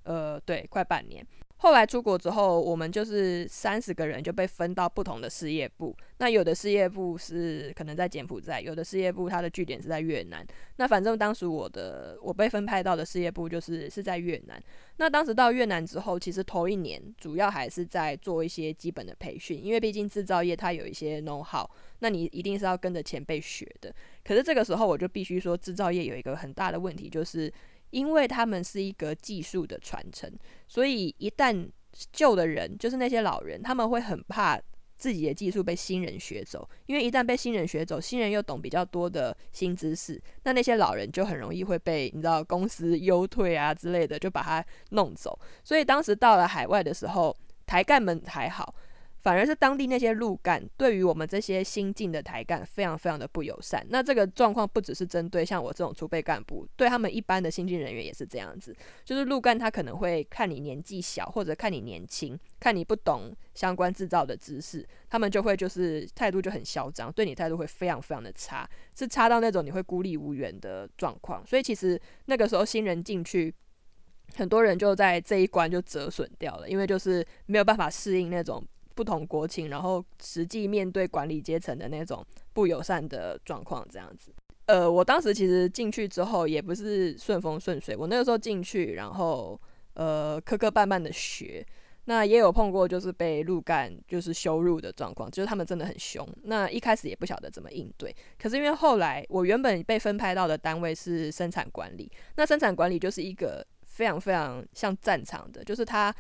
呃，对，快半年。后来出国之后，我们就是三十个人就被分到不同的事业部。那有的事业部是可能在柬埔寨，有的事业部它的据点是在越南。那反正当时我的我被分派到的事业部就是是在越南。那当时到越南之后，其实头一年主要还是在做一些基本的培训，因为毕竟制造业它有一些 know how，那你一定是要跟着前辈学的。可是这个时候我就必须说，制造业有一个很大的问题，就是。因为他们是一个技术的传承，所以一旦旧的人，就是那些老人，他们会很怕自己的技术被新人学走。因为一旦被新人学走，新人又懂比较多的新知识，那那些老人就很容易会被你知道公司优退啊之类的，就把他弄走。所以当时到了海外的时候，台干们还好。反而是当地那些路干对于我们这些新进的台干非常非常的不友善。那这个状况不只是针对像我这种储备干部，对他们一般的新进人员也是这样子。就是路干他可能会看你年纪小，或者看你年轻，看你不懂相关制造的知识，他们就会就是态度就很嚣张，对你态度会非常非常的差，是差到那种你会孤立无援的状况。所以其实那个时候新人进去，很多人就在这一关就折损掉了，因为就是没有办法适应那种。不同国情，然后实际面对管理阶层的那种不友善的状况，这样子。呃，我当时其实进去之后也不是顺风顺水，我那个时候进去，然后呃磕磕绊绊的学，那也有碰过就是被路干就是羞辱的状况，就是他们真的很凶。那一开始也不晓得怎么应对，可是因为后来我原本被分派到的单位是生产管理，那生产管理就是一个非常非常像战场的，就是他。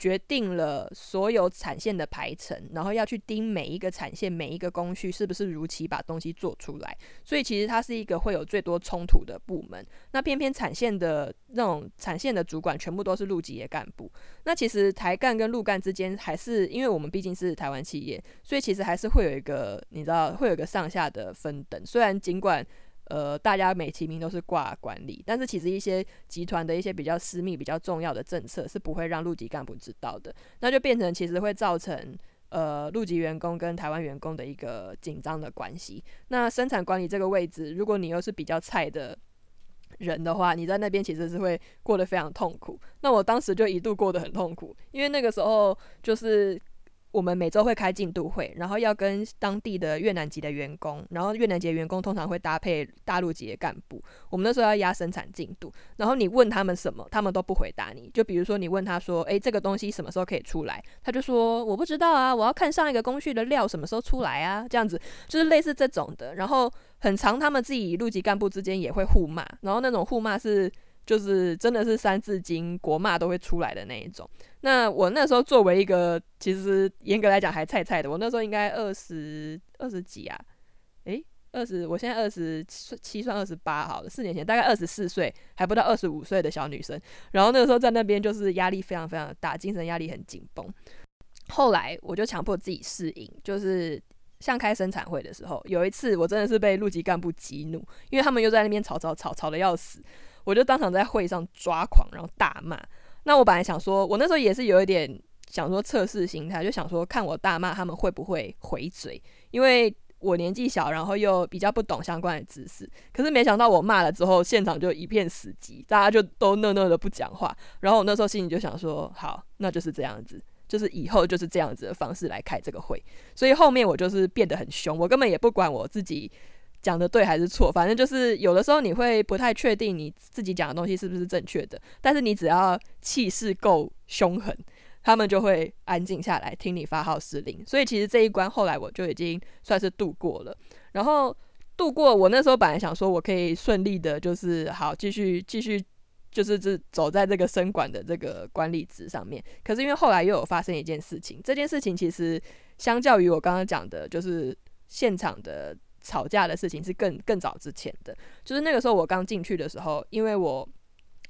决定了所有产线的排程，然后要去盯每一个产线、每一个工序是不是如期把东西做出来。所以其实它是一个会有最多冲突的部门。那偏偏产线的那种产线的主管全部都是陆级的干部。那其实台干跟陆干之间还是，因为我们毕竟是台湾企业，所以其实还是会有一个你知道会有一个上下的分等。虽然尽管。呃，大家美其名都是挂管理，但是其实一些集团的一些比较私密、比较重要的政策是不会让陆级干部知道的，那就变成其实会造成呃陆级员工跟台湾员工的一个紧张的关系。那生产管理这个位置，如果你又是比较菜的人的话，你在那边其实是会过得非常痛苦。那我当时就一度过得很痛苦，因为那个时候就是。我们每周会开进度会，然后要跟当地的越南籍的员工，然后越南籍的员工通常会搭配大陆籍的干部。我们那时候要压生产进度，然后你问他们什么，他们都不回答你。就比如说你问他说：“诶，这个东西什么时候可以出来？”他就说：“我不知道啊，我要看上一个工序的料什么时候出来啊。”这样子就是类似这种的。然后很长，他们自己陆籍干部之间也会互骂，然后那种互骂是。就是真的是三字经国骂都会出来的那一种。那我那时候作为一个，其实严格来讲还菜菜的，我那时候应该二十二十几啊，诶，二十，我现在二十七算二十八好了，四年前大概二十四岁，还不到二十五岁的小女生。然后那个时候在那边就是压力非常非常大，精神压力很紧绷。后来我就强迫自己适应，就是像开生产会的时候，有一次我真的是被陆级干部激怒，因为他们又在那边吵吵吵吵的要死。我就当场在会上抓狂，然后大骂。那我本来想说，我那时候也是有一点想说测试心态，就想说看我大骂他们会不会回嘴，因为我年纪小，然后又比较不懂相关的知识。可是没想到我骂了之后，现场就一片死寂，大家就都讷讷的不讲话。然后我那时候心里就想说，好，那就是这样子，就是以后就是这样子的方式来开这个会。所以后面我就是变得很凶，我根本也不管我自己。讲的对还是错，反正就是有的时候你会不太确定你自己讲的东西是不是正确的，但是你只要气势够凶狠，他们就会安静下来听你发号施令。所以其实这一关后来我就已经算是度过了。然后度过我那时候本来想说我可以顺利的，就是好继续继续就是这走在这个生管的这个管理职上面。可是因为后来又有发生一件事情，这件事情其实相较于我刚刚讲的，就是现场的。吵架的事情是更更早之前的，就是那个时候我刚进去的时候，因为我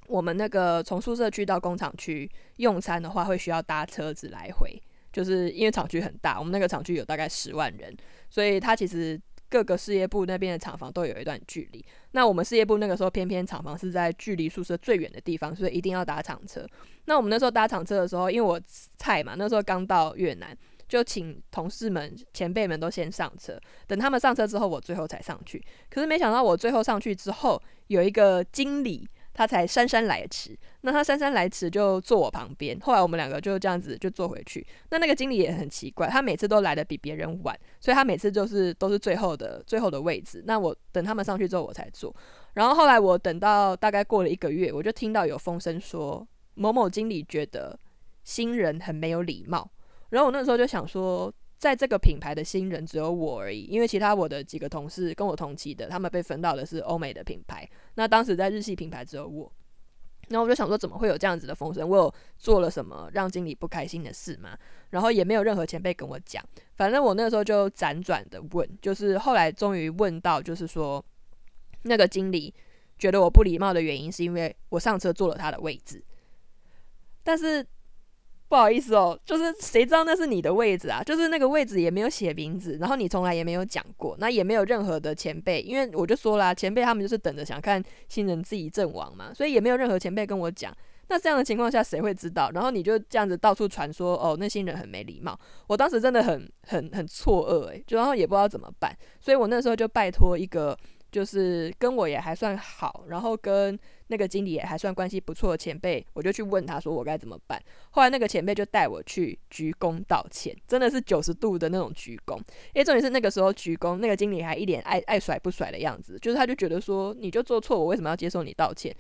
我们那个从宿舍区到工厂区用餐的话，会需要搭车子来回，就是因为厂区很大，我们那个厂区有大概十万人，所以它其实各个事业部那边的厂房都有一段距离。那我们事业部那个时候偏偏厂房是在距离宿舍最远的地方，所以一定要搭厂车。那我们那时候搭厂车的时候，因为我菜嘛，那时候刚到越南。就请同事们、前辈们都先上车，等他们上车之后，我最后才上去。可是没想到，我最后上去之后，有一个经理他才姗姗来迟。那他姗姗来迟就坐我旁边，后来我们两个就这样子就坐回去。那那个经理也很奇怪，他每次都来的比别人晚，所以他每次就是都是最后的最后的位置。那我等他们上去之后我才坐。然后后来我等到大概过了一个月，我就听到有风声说某某经理觉得新人很没有礼貌。然后我那时候就想说。在这个品牌的新人只有我而已，因为其他我的几个同事跟我同期的，他们被分到的是欧美的品牌。那当时在日系品牌只有我，然后我就想说，怎么会有这样子的风声？我有做了什么让经理不开心的事吗？然后也没有任何前辈跟我讲。反正我那时候就辗转的问，就是后来终于问到，就是说那个经理觉得我不礼貌的原因，是因为我上车坐了他的位置，但是。不好意思哦，就是谁知道那是你的位置啊？就是那个位置也没有写名字，然后你从来也没有讲过，那也没有任何的前辈，因为我就说啦，前辈他们就是等着想看新人自己阵亡嘛，所以也没有任何前辈跟我讲。那这样的情况下谁会知道？然后你就这样子到处传说哦，那新人很没礼貌。我当时真的很很很错愕诶，就然后也不知道怎么办，所以我那时候就拜托一个。就是跟我也还算好，然后跟那个经理也还算关系不错的前辈，我就去问他说我该怎么办。后来那个前辈就带我去鞠躬道歉，真的是九十度的那种鞠躬。因为重点是那个时候鞠躬，那个经理还一脸爱爱甩不甩的样子，就是他就觉得说你就做错，我为什么要接受你道歉？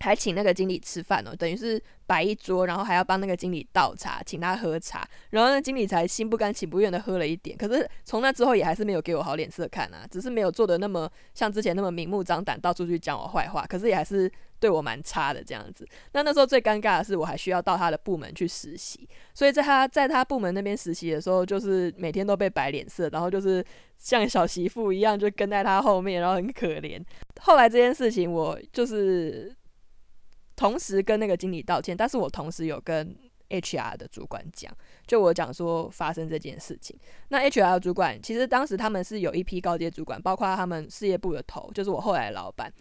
还请那个经理吃饭哦，等于是摆一桌，然后还要帮那个经理倒茶，请他喝茶，然后那经理才心不甘情不愿的喝了一点。可是从那之后也还是没有给我好脸色看啊，只是没有做的那么像之前那么明目张胆到处去讲我坏话，可是也还是对我蛮差的这样子。那那时候最尴尬的是我还需要到他的部门去实习，所以在他在他部门那边实习的时候，就是每天都被摆脸色，然后就是像小媳妇一样就跟在他后面，然后很可怜。后来这件事情我就是。同时跟那个经理道歉，但是我同时有跟 HR 的主管讲，就我讲说发生这件事情。那 HR 主管其实当时他们是有一批高阶主管，包括他们事业部的头，就是我后来的老板，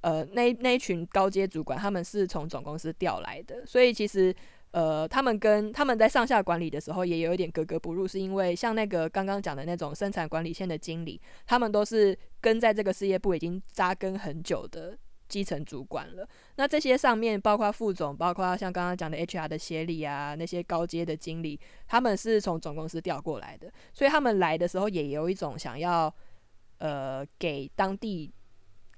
呃，那那一群高阶主管，他们是从总公司调来的，所以其实呃，他们跟他们在上下管理的时候也有一点格格不入，是因为像那个刚刚讲的那种生产管理线的经理，他们都是跟在这个事业部已经扎根很久的。基层主管了，那这些上面包括副总，包括像刚刚讲的 HR 的协理啊，那些高阶的经理，他们是从总公司调过来的，所以他们来的时候也有一种想要呃给当地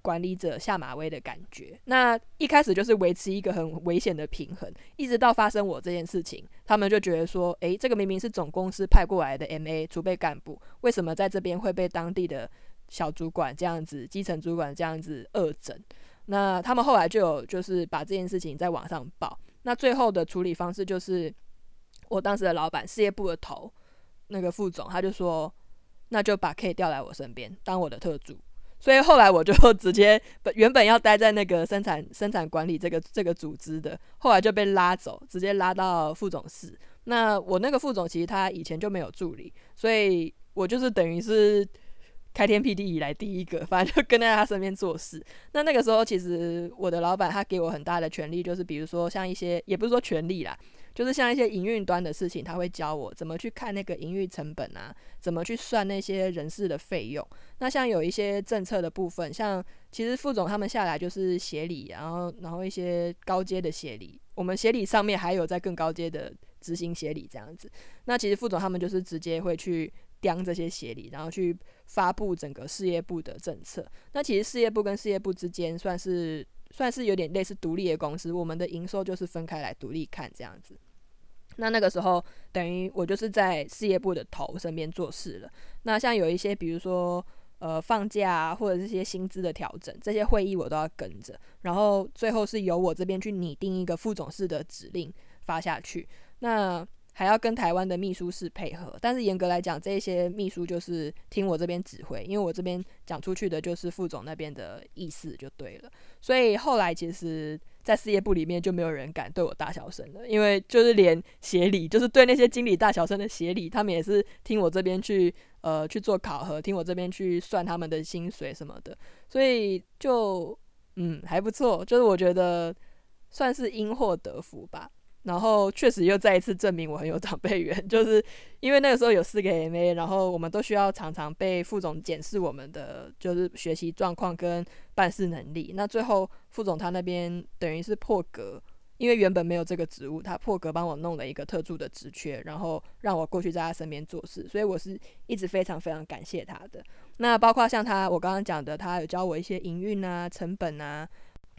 管理者下马威的感觉。那一开始就是维持一个很危险的平衡，一直到发生我这件事情，他们就觉得说，诶，这个明明是总公司派过来的 MA 储备干部，为什么在这边会被当地的小主管这样子、基层主管这样子恶整？那他们后来就有就是把这件事情在网上报，那最后的处理方式就是，我当时的老板事业部的头那个副总他就说，那就把 K 调来我身边当我的特助，所以后来我就 直接本原本要待在那个生产生产管理这个这个组织的，后来就被拉走，直接拉到副总室。那我那个副总其实他以前就没有助理，所以我就是等于是。开天辟地以来第一个，反正就跟在他身边做事。那那个时候，其实我的老板他给我很大的权利，就是比如说像一些，也不是说权利啦，就是像一些营运端的事情，他会教我怎么去看那个营运成本啊，怎么去算那些人事的费用。那像有一些政策的部分，像其实副总他们下来就是协理，然后然后一些高阶的协理，我们协理上面还有在更高阶的执行协理这样子。那其实副总他们就是直接会去。刁这些协理，然后去发布整个事业部的政策。那其实事业部跟事业部之间算是算是有点类似独立的公司，我们的营收就是分开来独立看这样子。那那个时候等于我就是在事业部的头身边做事了。那像有一些比如说呃放假啊或者这些薪资的调整，这些会议我都要跟着。然后最后是由我这边去拟定一个副总式的指令发下去。那还要跟台湾的秘书室配合，但是严格来讲，这些秘书就是听我这边指挥，因为我这边讲出去的就是副总那边的意思就对了。所以后来其实，在事业部里面就没有人敢对我大小声了，因为就是连协理，就是对那些经理大小声的协理，他们也是听我这边去呃去做考核，听我这边去算他们的薪水什么的，所以就嗯还不错，就是我觉得算是因祸得福吧。然后确实又再一次证明我很有长辈缘，就是因为那个时候有四个 MA，然后我们都需要常常被副总检视我们的就是学习状况跟办事能力。那最后副总他那边等于是破格，因为原本没有这个职务，他破格帮我弄了一个特助的职缺，然后让我过去在他身边做事，所以我是一直非常非常感谢他的。那包括像他我刚刚讲的，他有教我一些营运啊、成本啊，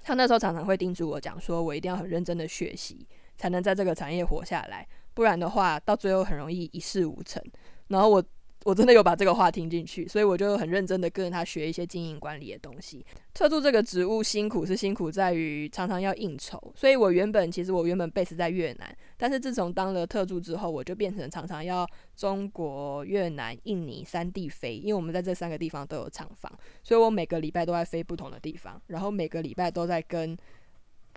他那时候常常会叮嘱我讲说，我一定要很认真的学习。才能在这个产业活下来，不然的话，到最后很容易一事无成。然后我我真的有把这个话听进去，所以我就很认真的跟着他学一些经营管理的东西。特助这个职务辛苦是辛苦在于常常要应酬，所以我原本其实我原本 base 在越南，但是自从当了特助之后，我就变成常常要中国、越南、印尼三地飞，因为我们在这三个地方都有厂房，所以我每个礼拜都在飞不同的地方，然后每个礼拜都在跟。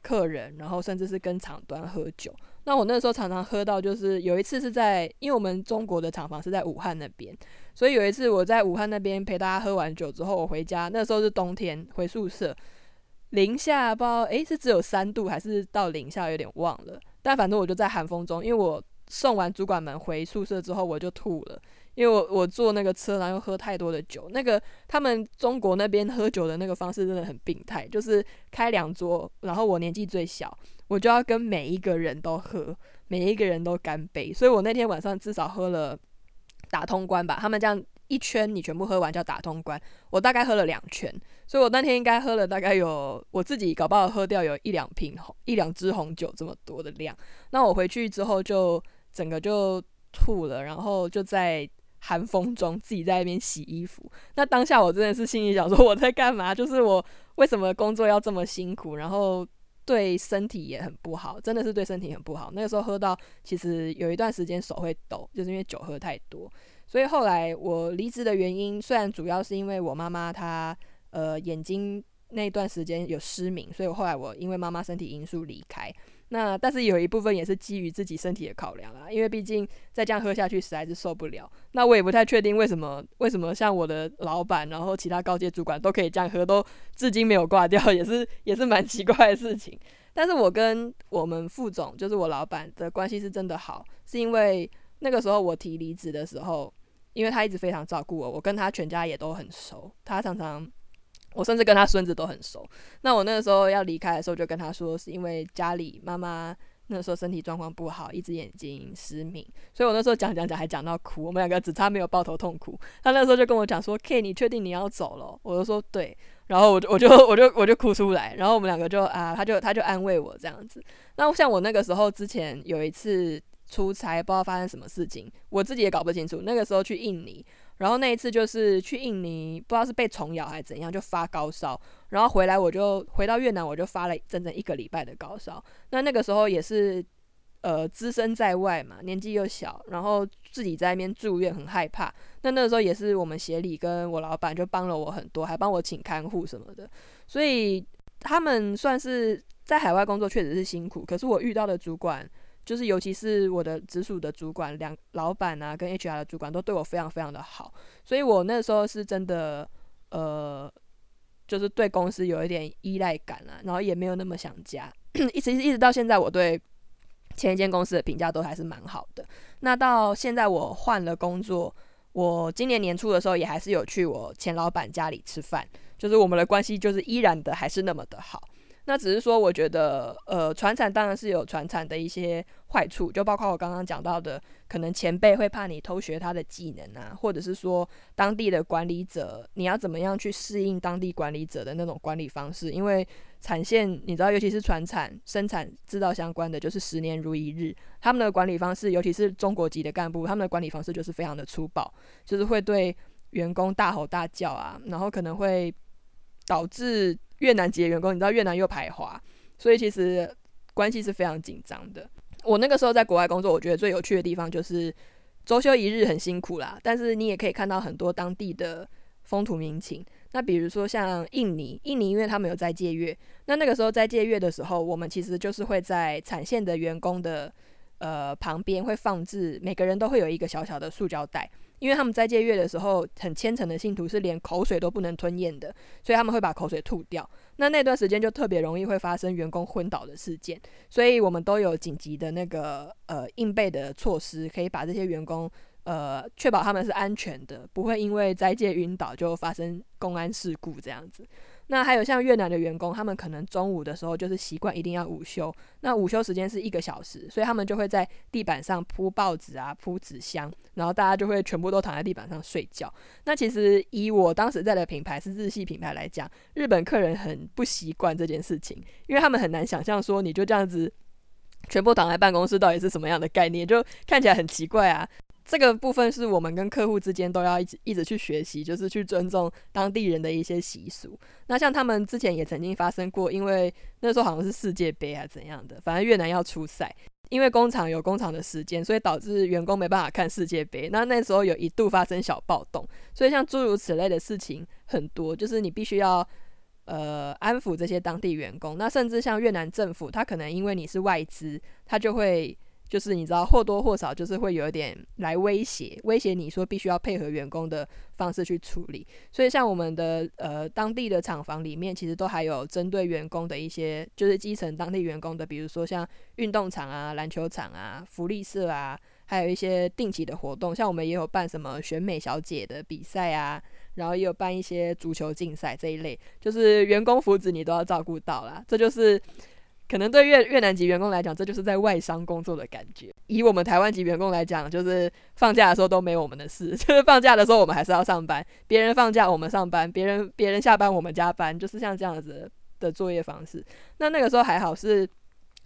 客人，然后甚至是跟厂端喝酒。那我那时候常常喝到，就是有一次是在，因为我们中国的厂房是在武汉那边，所以有一次我在武汉那边陪大家喝完酒之后，我回家，那时候是冬天，回宿舍，零下不知道诶是只有三度还是到零下，有点忘了。但反正我就在寒风中，因为我送完主管们回宿舍之后，我就吐了。因为我我坐那个车，然后喝太多的酒。那个他们中国那边喝酒的那个方式真的很病态，就是开两桌，然后我年纪最小，我就要跟每一个人都喝，每一个人都干杯。所以我那天晚上至少喝了打通关吧。他们这样一圈你全部喝完叫打通关，我大概喝了两圈，所以我那天应该喝了大概有我自己搞不好喝掉有一两瓶红一两支红酒这么多的量。那我回去之后就整个就吐了，然后就在。寒风中自己在那边洗衣服，那当下我真的是心里想说 我在干嘛？就是我为什么工作要这么辛苦，然后对身体也很不好，真的是对身体很不好。那个时候喝到，其实有一段时间手会抖，就是因为酒喝太多。所以后来我离职的原因，虽然主要是因为我妈妈她呃眼睛那段时间有失明，所以我后来我因为妈妈身体因素离开。那但是有一部分也是基于自己身体的考量啦，因为毕竟再这样喝下去实在是受不了。那我也不太确定为什么为什么像我的老板，然后其他高阶主管都可以这样喝，都至今没有挂掉，也是也是蛮奇怪的事情。但是我跟我们副总，就是我老板的关系是真的好，是因为那个时候我提离职的时候，因为他一直非常照顾我，我跟他全家也都很熟，他常常。我甚至跟他孙子都很熟。那我那个时候要离开的时候，就跟他说，是因为家里妈妈那时候身体状况不好，一只眼睛失明，所以我那时候讲讲讲还讲到哭，我们两个只差没有抱头痛哭。他那时候就跟我讲说：“K，你确定你要走了？”我就说：“对。”然后我就我就我就我就哭出来，然后我们两个就啊，他就他就安慰我这样子。那像我那个时候之前有一次出差，不知道发生什么事情，我自己也搞不清楚。那个时候去印尼。然后那一次就是去印尼，不知道是被虫咬还是怎样，就发高烧。然后回来我就回到越南，我就发了整整一个礼拜的高烧。那那个时候也是，呃，只身在外嘛，年纪又小，然后自己在那边住院，很害怕。那那个时候也是我们协理跟我老板就帮了我很多，还帮我请看护什么的。所以他们算是在海外工作，确实是辛苦。可是我遇到的主管。就是，尤其是我的直属的主管、两老板啊，跟 HR 的主管都对我非常非常的好，所以我那时候是真的，呃，就是对公司有一点依赖感啊，然后也没有那么想加，一直一直到现在，我对前一间公司的评价都还是蛮好的。那到现在我换了工作，我今年年初的时候也还是有去我前老板家里吃饭，就是我们的关系就是依然的还是那么的好。那只是说，我觉得，呃，传产当然是有传产的一些坏处，就包括我刚刚讲到的，可能前辈会怕你偷学他的技能啊，或者是说当地的管理者，你要怎么样去适应当地管理者的那种管理方式？因为产线，你知道，尤其是传产生产制造相关的，就是十年如一日，他们的管理方式，尤其是中国籍的干部，他们的管理方式就是非常的粗暴，就是会对员工大吼大叫啊，然后可能会导致。越南籍的员工，你知道越南又排华，所以其实关系是非常紧张的。我那个时候在国外工作，我觉得最有趣的地方就是周休一日很辛苦啦，但是你也可以看到很多当地的风土民情。那比如说像印尼，印尼因为他们有在借月，那那个时候在借月的时候，我们其实就是会在产线的员工的呃旁边会放置，每个人都会有一个小小的塑胶袋。因为他们斋戒月的时候，很虔诚的信徒是连口水都不能吞咽的，所以他们会把口水吐掉。那那段时间就特别容易会发生员工昏倒的事件，所以我们都有紧急的那个呃应备的措施，可以把这些员工。呃，确保他们是安全的，不会因为斋戒晕倒就发生公安事故这样子。那还有像越南的员工，他们可能中午的时候就是习惯一定要午休，那午休时间是一个小时，所以他们就会在地板上铺报纸啊，铺纸箱，然后大家就会全部都躺在地板上睡觉。那其实以我当时在的品牌是日系品牌来讲，日本客人很不习惯这件事情，因为他们很难想象说你就这样子全部躺在办公室到底是什么样的概念，就看起来很奇怪啊。这个部分是我们跟客户之间都要一直一直去学习，就是去尊重当地人的一些习俗。那像他们之前也曾经发生过，因为那时候好像是世界杯还是怎样的，反正越南要出赛，因为工厂有工厂的时间，所以导致员工没办法看世界杯。那那时候有一度发生小暴动，所以像诸如此类的事情很多，就是你必须要呃安抚这些当地员工。那甚至像越南政府，他可能因为你是外资，他就会。就是你知道或多或少就是会有一点来威胁，威胁你说必须要配合员工的方式去处理。所以像我们的呃当地的厂房里面，其实都还有针对员工的一些，就是基层当地员工的，比如说像运动场啊、篮球场啊、福利社啊，还有一些定期的活动。像我们也有办什么选美小姐的比赛啊，然后也有办一些足球竞赛这一类，就是员工福祉你都要照顾到啦。这就是。可能对越越南籍员工来讲，这就是在外商工作的感觉。以我们台湾籍员工来讲，就是放假的时候都没有我们的事，就是放假的时候我们还是要上班。别人放假我们上班，别人别人下班我们加班，就是像这样子的作业方式。那那个时候还好是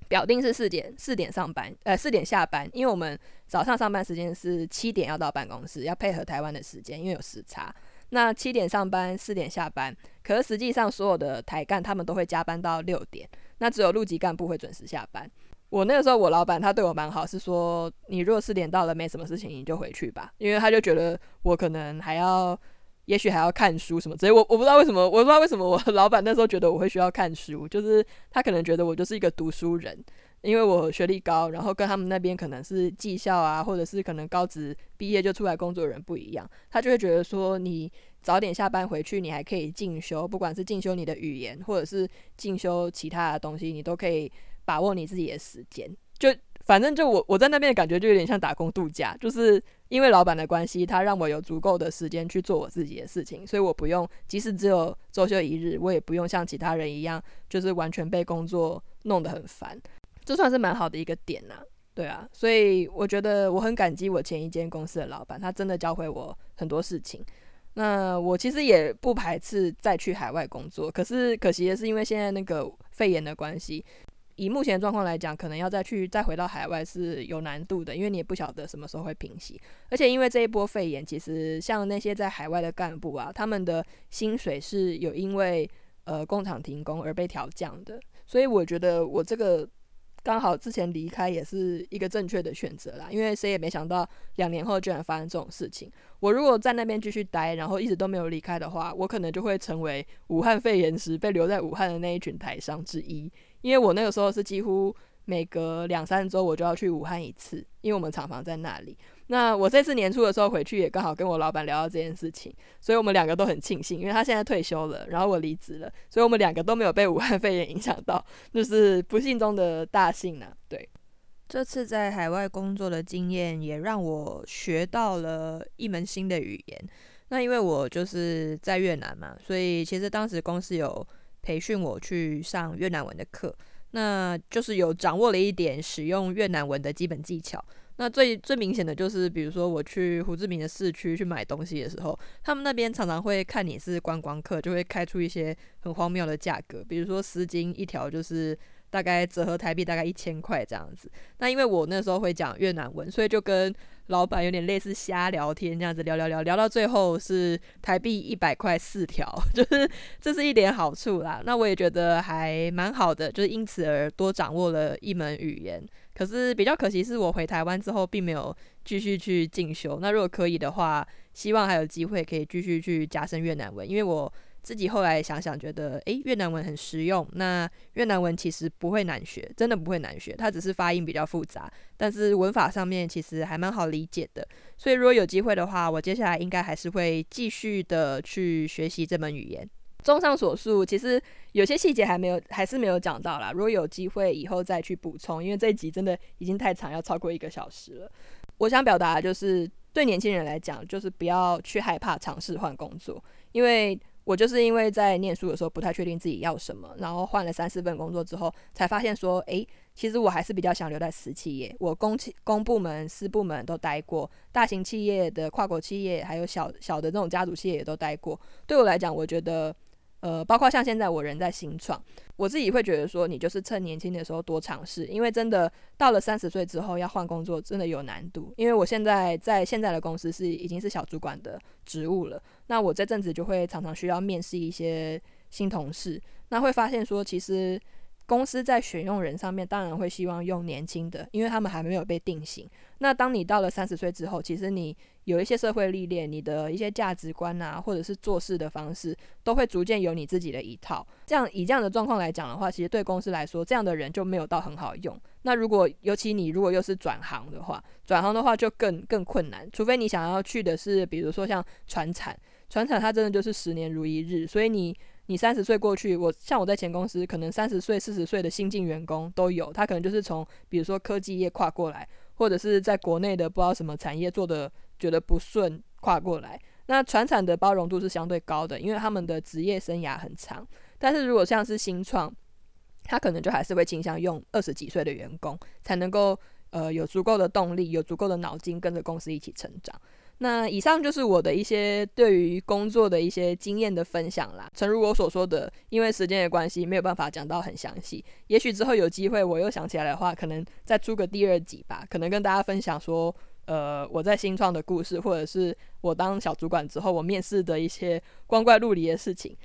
表定是四点四点上班，呃四点下班，因为我们早上上班时间是七点要到办公室，要配合台湾的时间，因为有时差。那七点上班，四点下班，可是实际上所有的台干他们都会加班到六点。那只有陆级干部会准时下班。我那个时候，我老板他对我蛮好，是说你如果四点到了没什么事情，你就回去吧，因为他就觉得我可能还要，也许还要看书什么。所以我我不知道为什么，我不知道为什么我 老板那时候觉得我会需要看书，就是他可能觉得我就是一个读书人，因为我学历高，然后跟他们那边可能是技校啊，或者是可能高职毕业就出来工作的人不一样，他就会觉得说你。早点下班回去，你还可以进修，不管是进修你的语言，或者是进修其他的东西，你都可以把握你自己的时间。就反正就我我在那边的感觉就有点像打工度假，就是因为老板的关系，他让我有足够的时间去做我自己的事情，所以我不用即使只有周休一日，我也不用像其他人一样，就是完全被工作弄得很烦。这算是蛮好的一个点呐，对啊，所以我觉得我很感激我前一间公司的老板，他真的教会我很多事情。那我其实也不排斥再去海外工作，可是可惜的是，因为现在那个肺炎的关系，以目前状况来讲，可能要再去再回到海外是有难度的，因为你也不晓得什么时候会平息。而且因为这一波肺炎，其实像那些在海外的干部啊，他们的薪水是有因为呃工厂停工而被调降的，所以我觉得我这个。刚好之前离开也是一个正确的选择啦，因为谁也没想到两年后居然发生这种事情。我如果在那边继续待，然后一直都没有离开的话，我可能就会成为武汉肺炎时被留在武汉的那一群台商之一，因为我那个时候是几乎每隔两三周我就要去武汉一次，因为我们厂房在那里。那我这次年初的时候回去，也刚好跟我老板聊到这件事情，所以我们两个都很庆幸，因为他现在退休了，然后我离职了，所以我们两个都没有被武汉肺炎影响到，就是不幸中的大幸呢。对，这次在海外工作的经验也让我学到了一门新的语言。那因为我就是在越南嘛，所以其实当时公司有培训我去上越南文的课，那就是有掌握了一点使用越南文的基本技巧。那最最明显的就是，比如说我去胡志明的市区去买东西的时候，他们那边常常会看你是观光客，就会开出一些很荒谬的价格，比如说丝巾一条就是大概折合台币大概一千块这样子。那因为我那时候会讲越南文，所以就跟老板有点类似瞎聊天这样子聊聊聊，聊到最后是台币一百块四条，就是这是一点好处啦。那我也觉得还蛮好的，就是因此而多掌握了一门语言。可是比较可惜是我回台湾之后并没有继续去进修。那如果可以的话，希望还有机会可以继续去加深越南文，因为我自己后来想想，觉得诶，越南文很实用。那越南文其实不会难学，真的不会难学，它只是发音比较复杂，但是文法上面其实还蛮好理解的。所以如果有机会的话，我接下来应该还是会继续的去学习这门语言。综上所述，其实有些细节还没有，还是没有讲到啦。如果有机会以后再去补充，因为这一集真的已经太长，要超过一个小时了。我想表达就是，对年轻人来讲，就是不要去害怕尝试换工作，因为。我就是因为在念书的时候不太确定自己要什么，然后换了三四份工作之后，才发现说，诶，其实我还是比较想留在私企业。我公企、公部门、私部门都待过，大型企业的跨国企业，还有小小的这种家族企业也都待过。对我来讲，我觉得。呃，包括像现在我人在新创，我自己会觉得说，你就是趁年轻的时候多尝试，因为真的到了三十岁之后要换工作，真的有难度。因为我现在在现在的公司是已经是小主管的职务了，那我这阵子就会常常需要面试一些新同事，那会发现说，其实。公司在选用人上面，当然会希望用年轻的，因为他们还没有被定型。那当你到了三十岁之后，其实你有一些社会历练，你的一些价值观啊，或者是做事的方式，都会逐渐有你自己的一套。这样以这样的状况来讲的话，其实对公司来说，这样的人就没有到很好用。那如果尤其你如果又是转行的话，转行的话就更更困难，除非你想要去的是，比如说像船产，船产它真的就是十年如一日，所以你。你三十岁过去，我像我在前公司，可能三十岁、四十岁的新进员工都有，他可能就是从比如说科技业跨过来，或者是在国内的不知道什么产业做的觉得不顺跨过来。那传产的包容度是相对高的，因为他们的职业生涯很长。但是如果像是新创，他可能就还是会倾向用二十几岁的员工，才能够呃有足够的动力，有足够的脑筋跟着公司一起成长。那以上就是我的一些对于工作的一些经验的分享啦。诚如我所说的，因为时间的关系，没有办法讲到很详细。也许之后有机会，我又想起来的话，可能再出个第二集吧。可能跟大家分享说，呃，我在新创的故事，或者是我当小主管之后，我面试的一些光怪陆离的事情。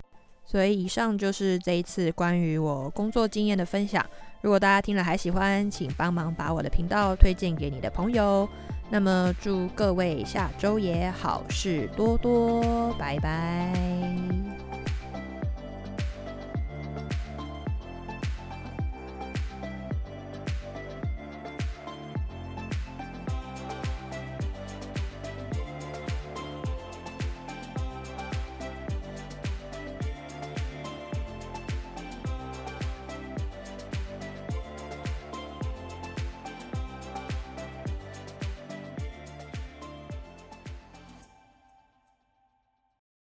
所以以上就是这一次关于我工作经验的分享。如果大家听了还喜欢，请帮忙把我的频道推荐给你的朋友。那么祝各位下周也好事多多，拜拜。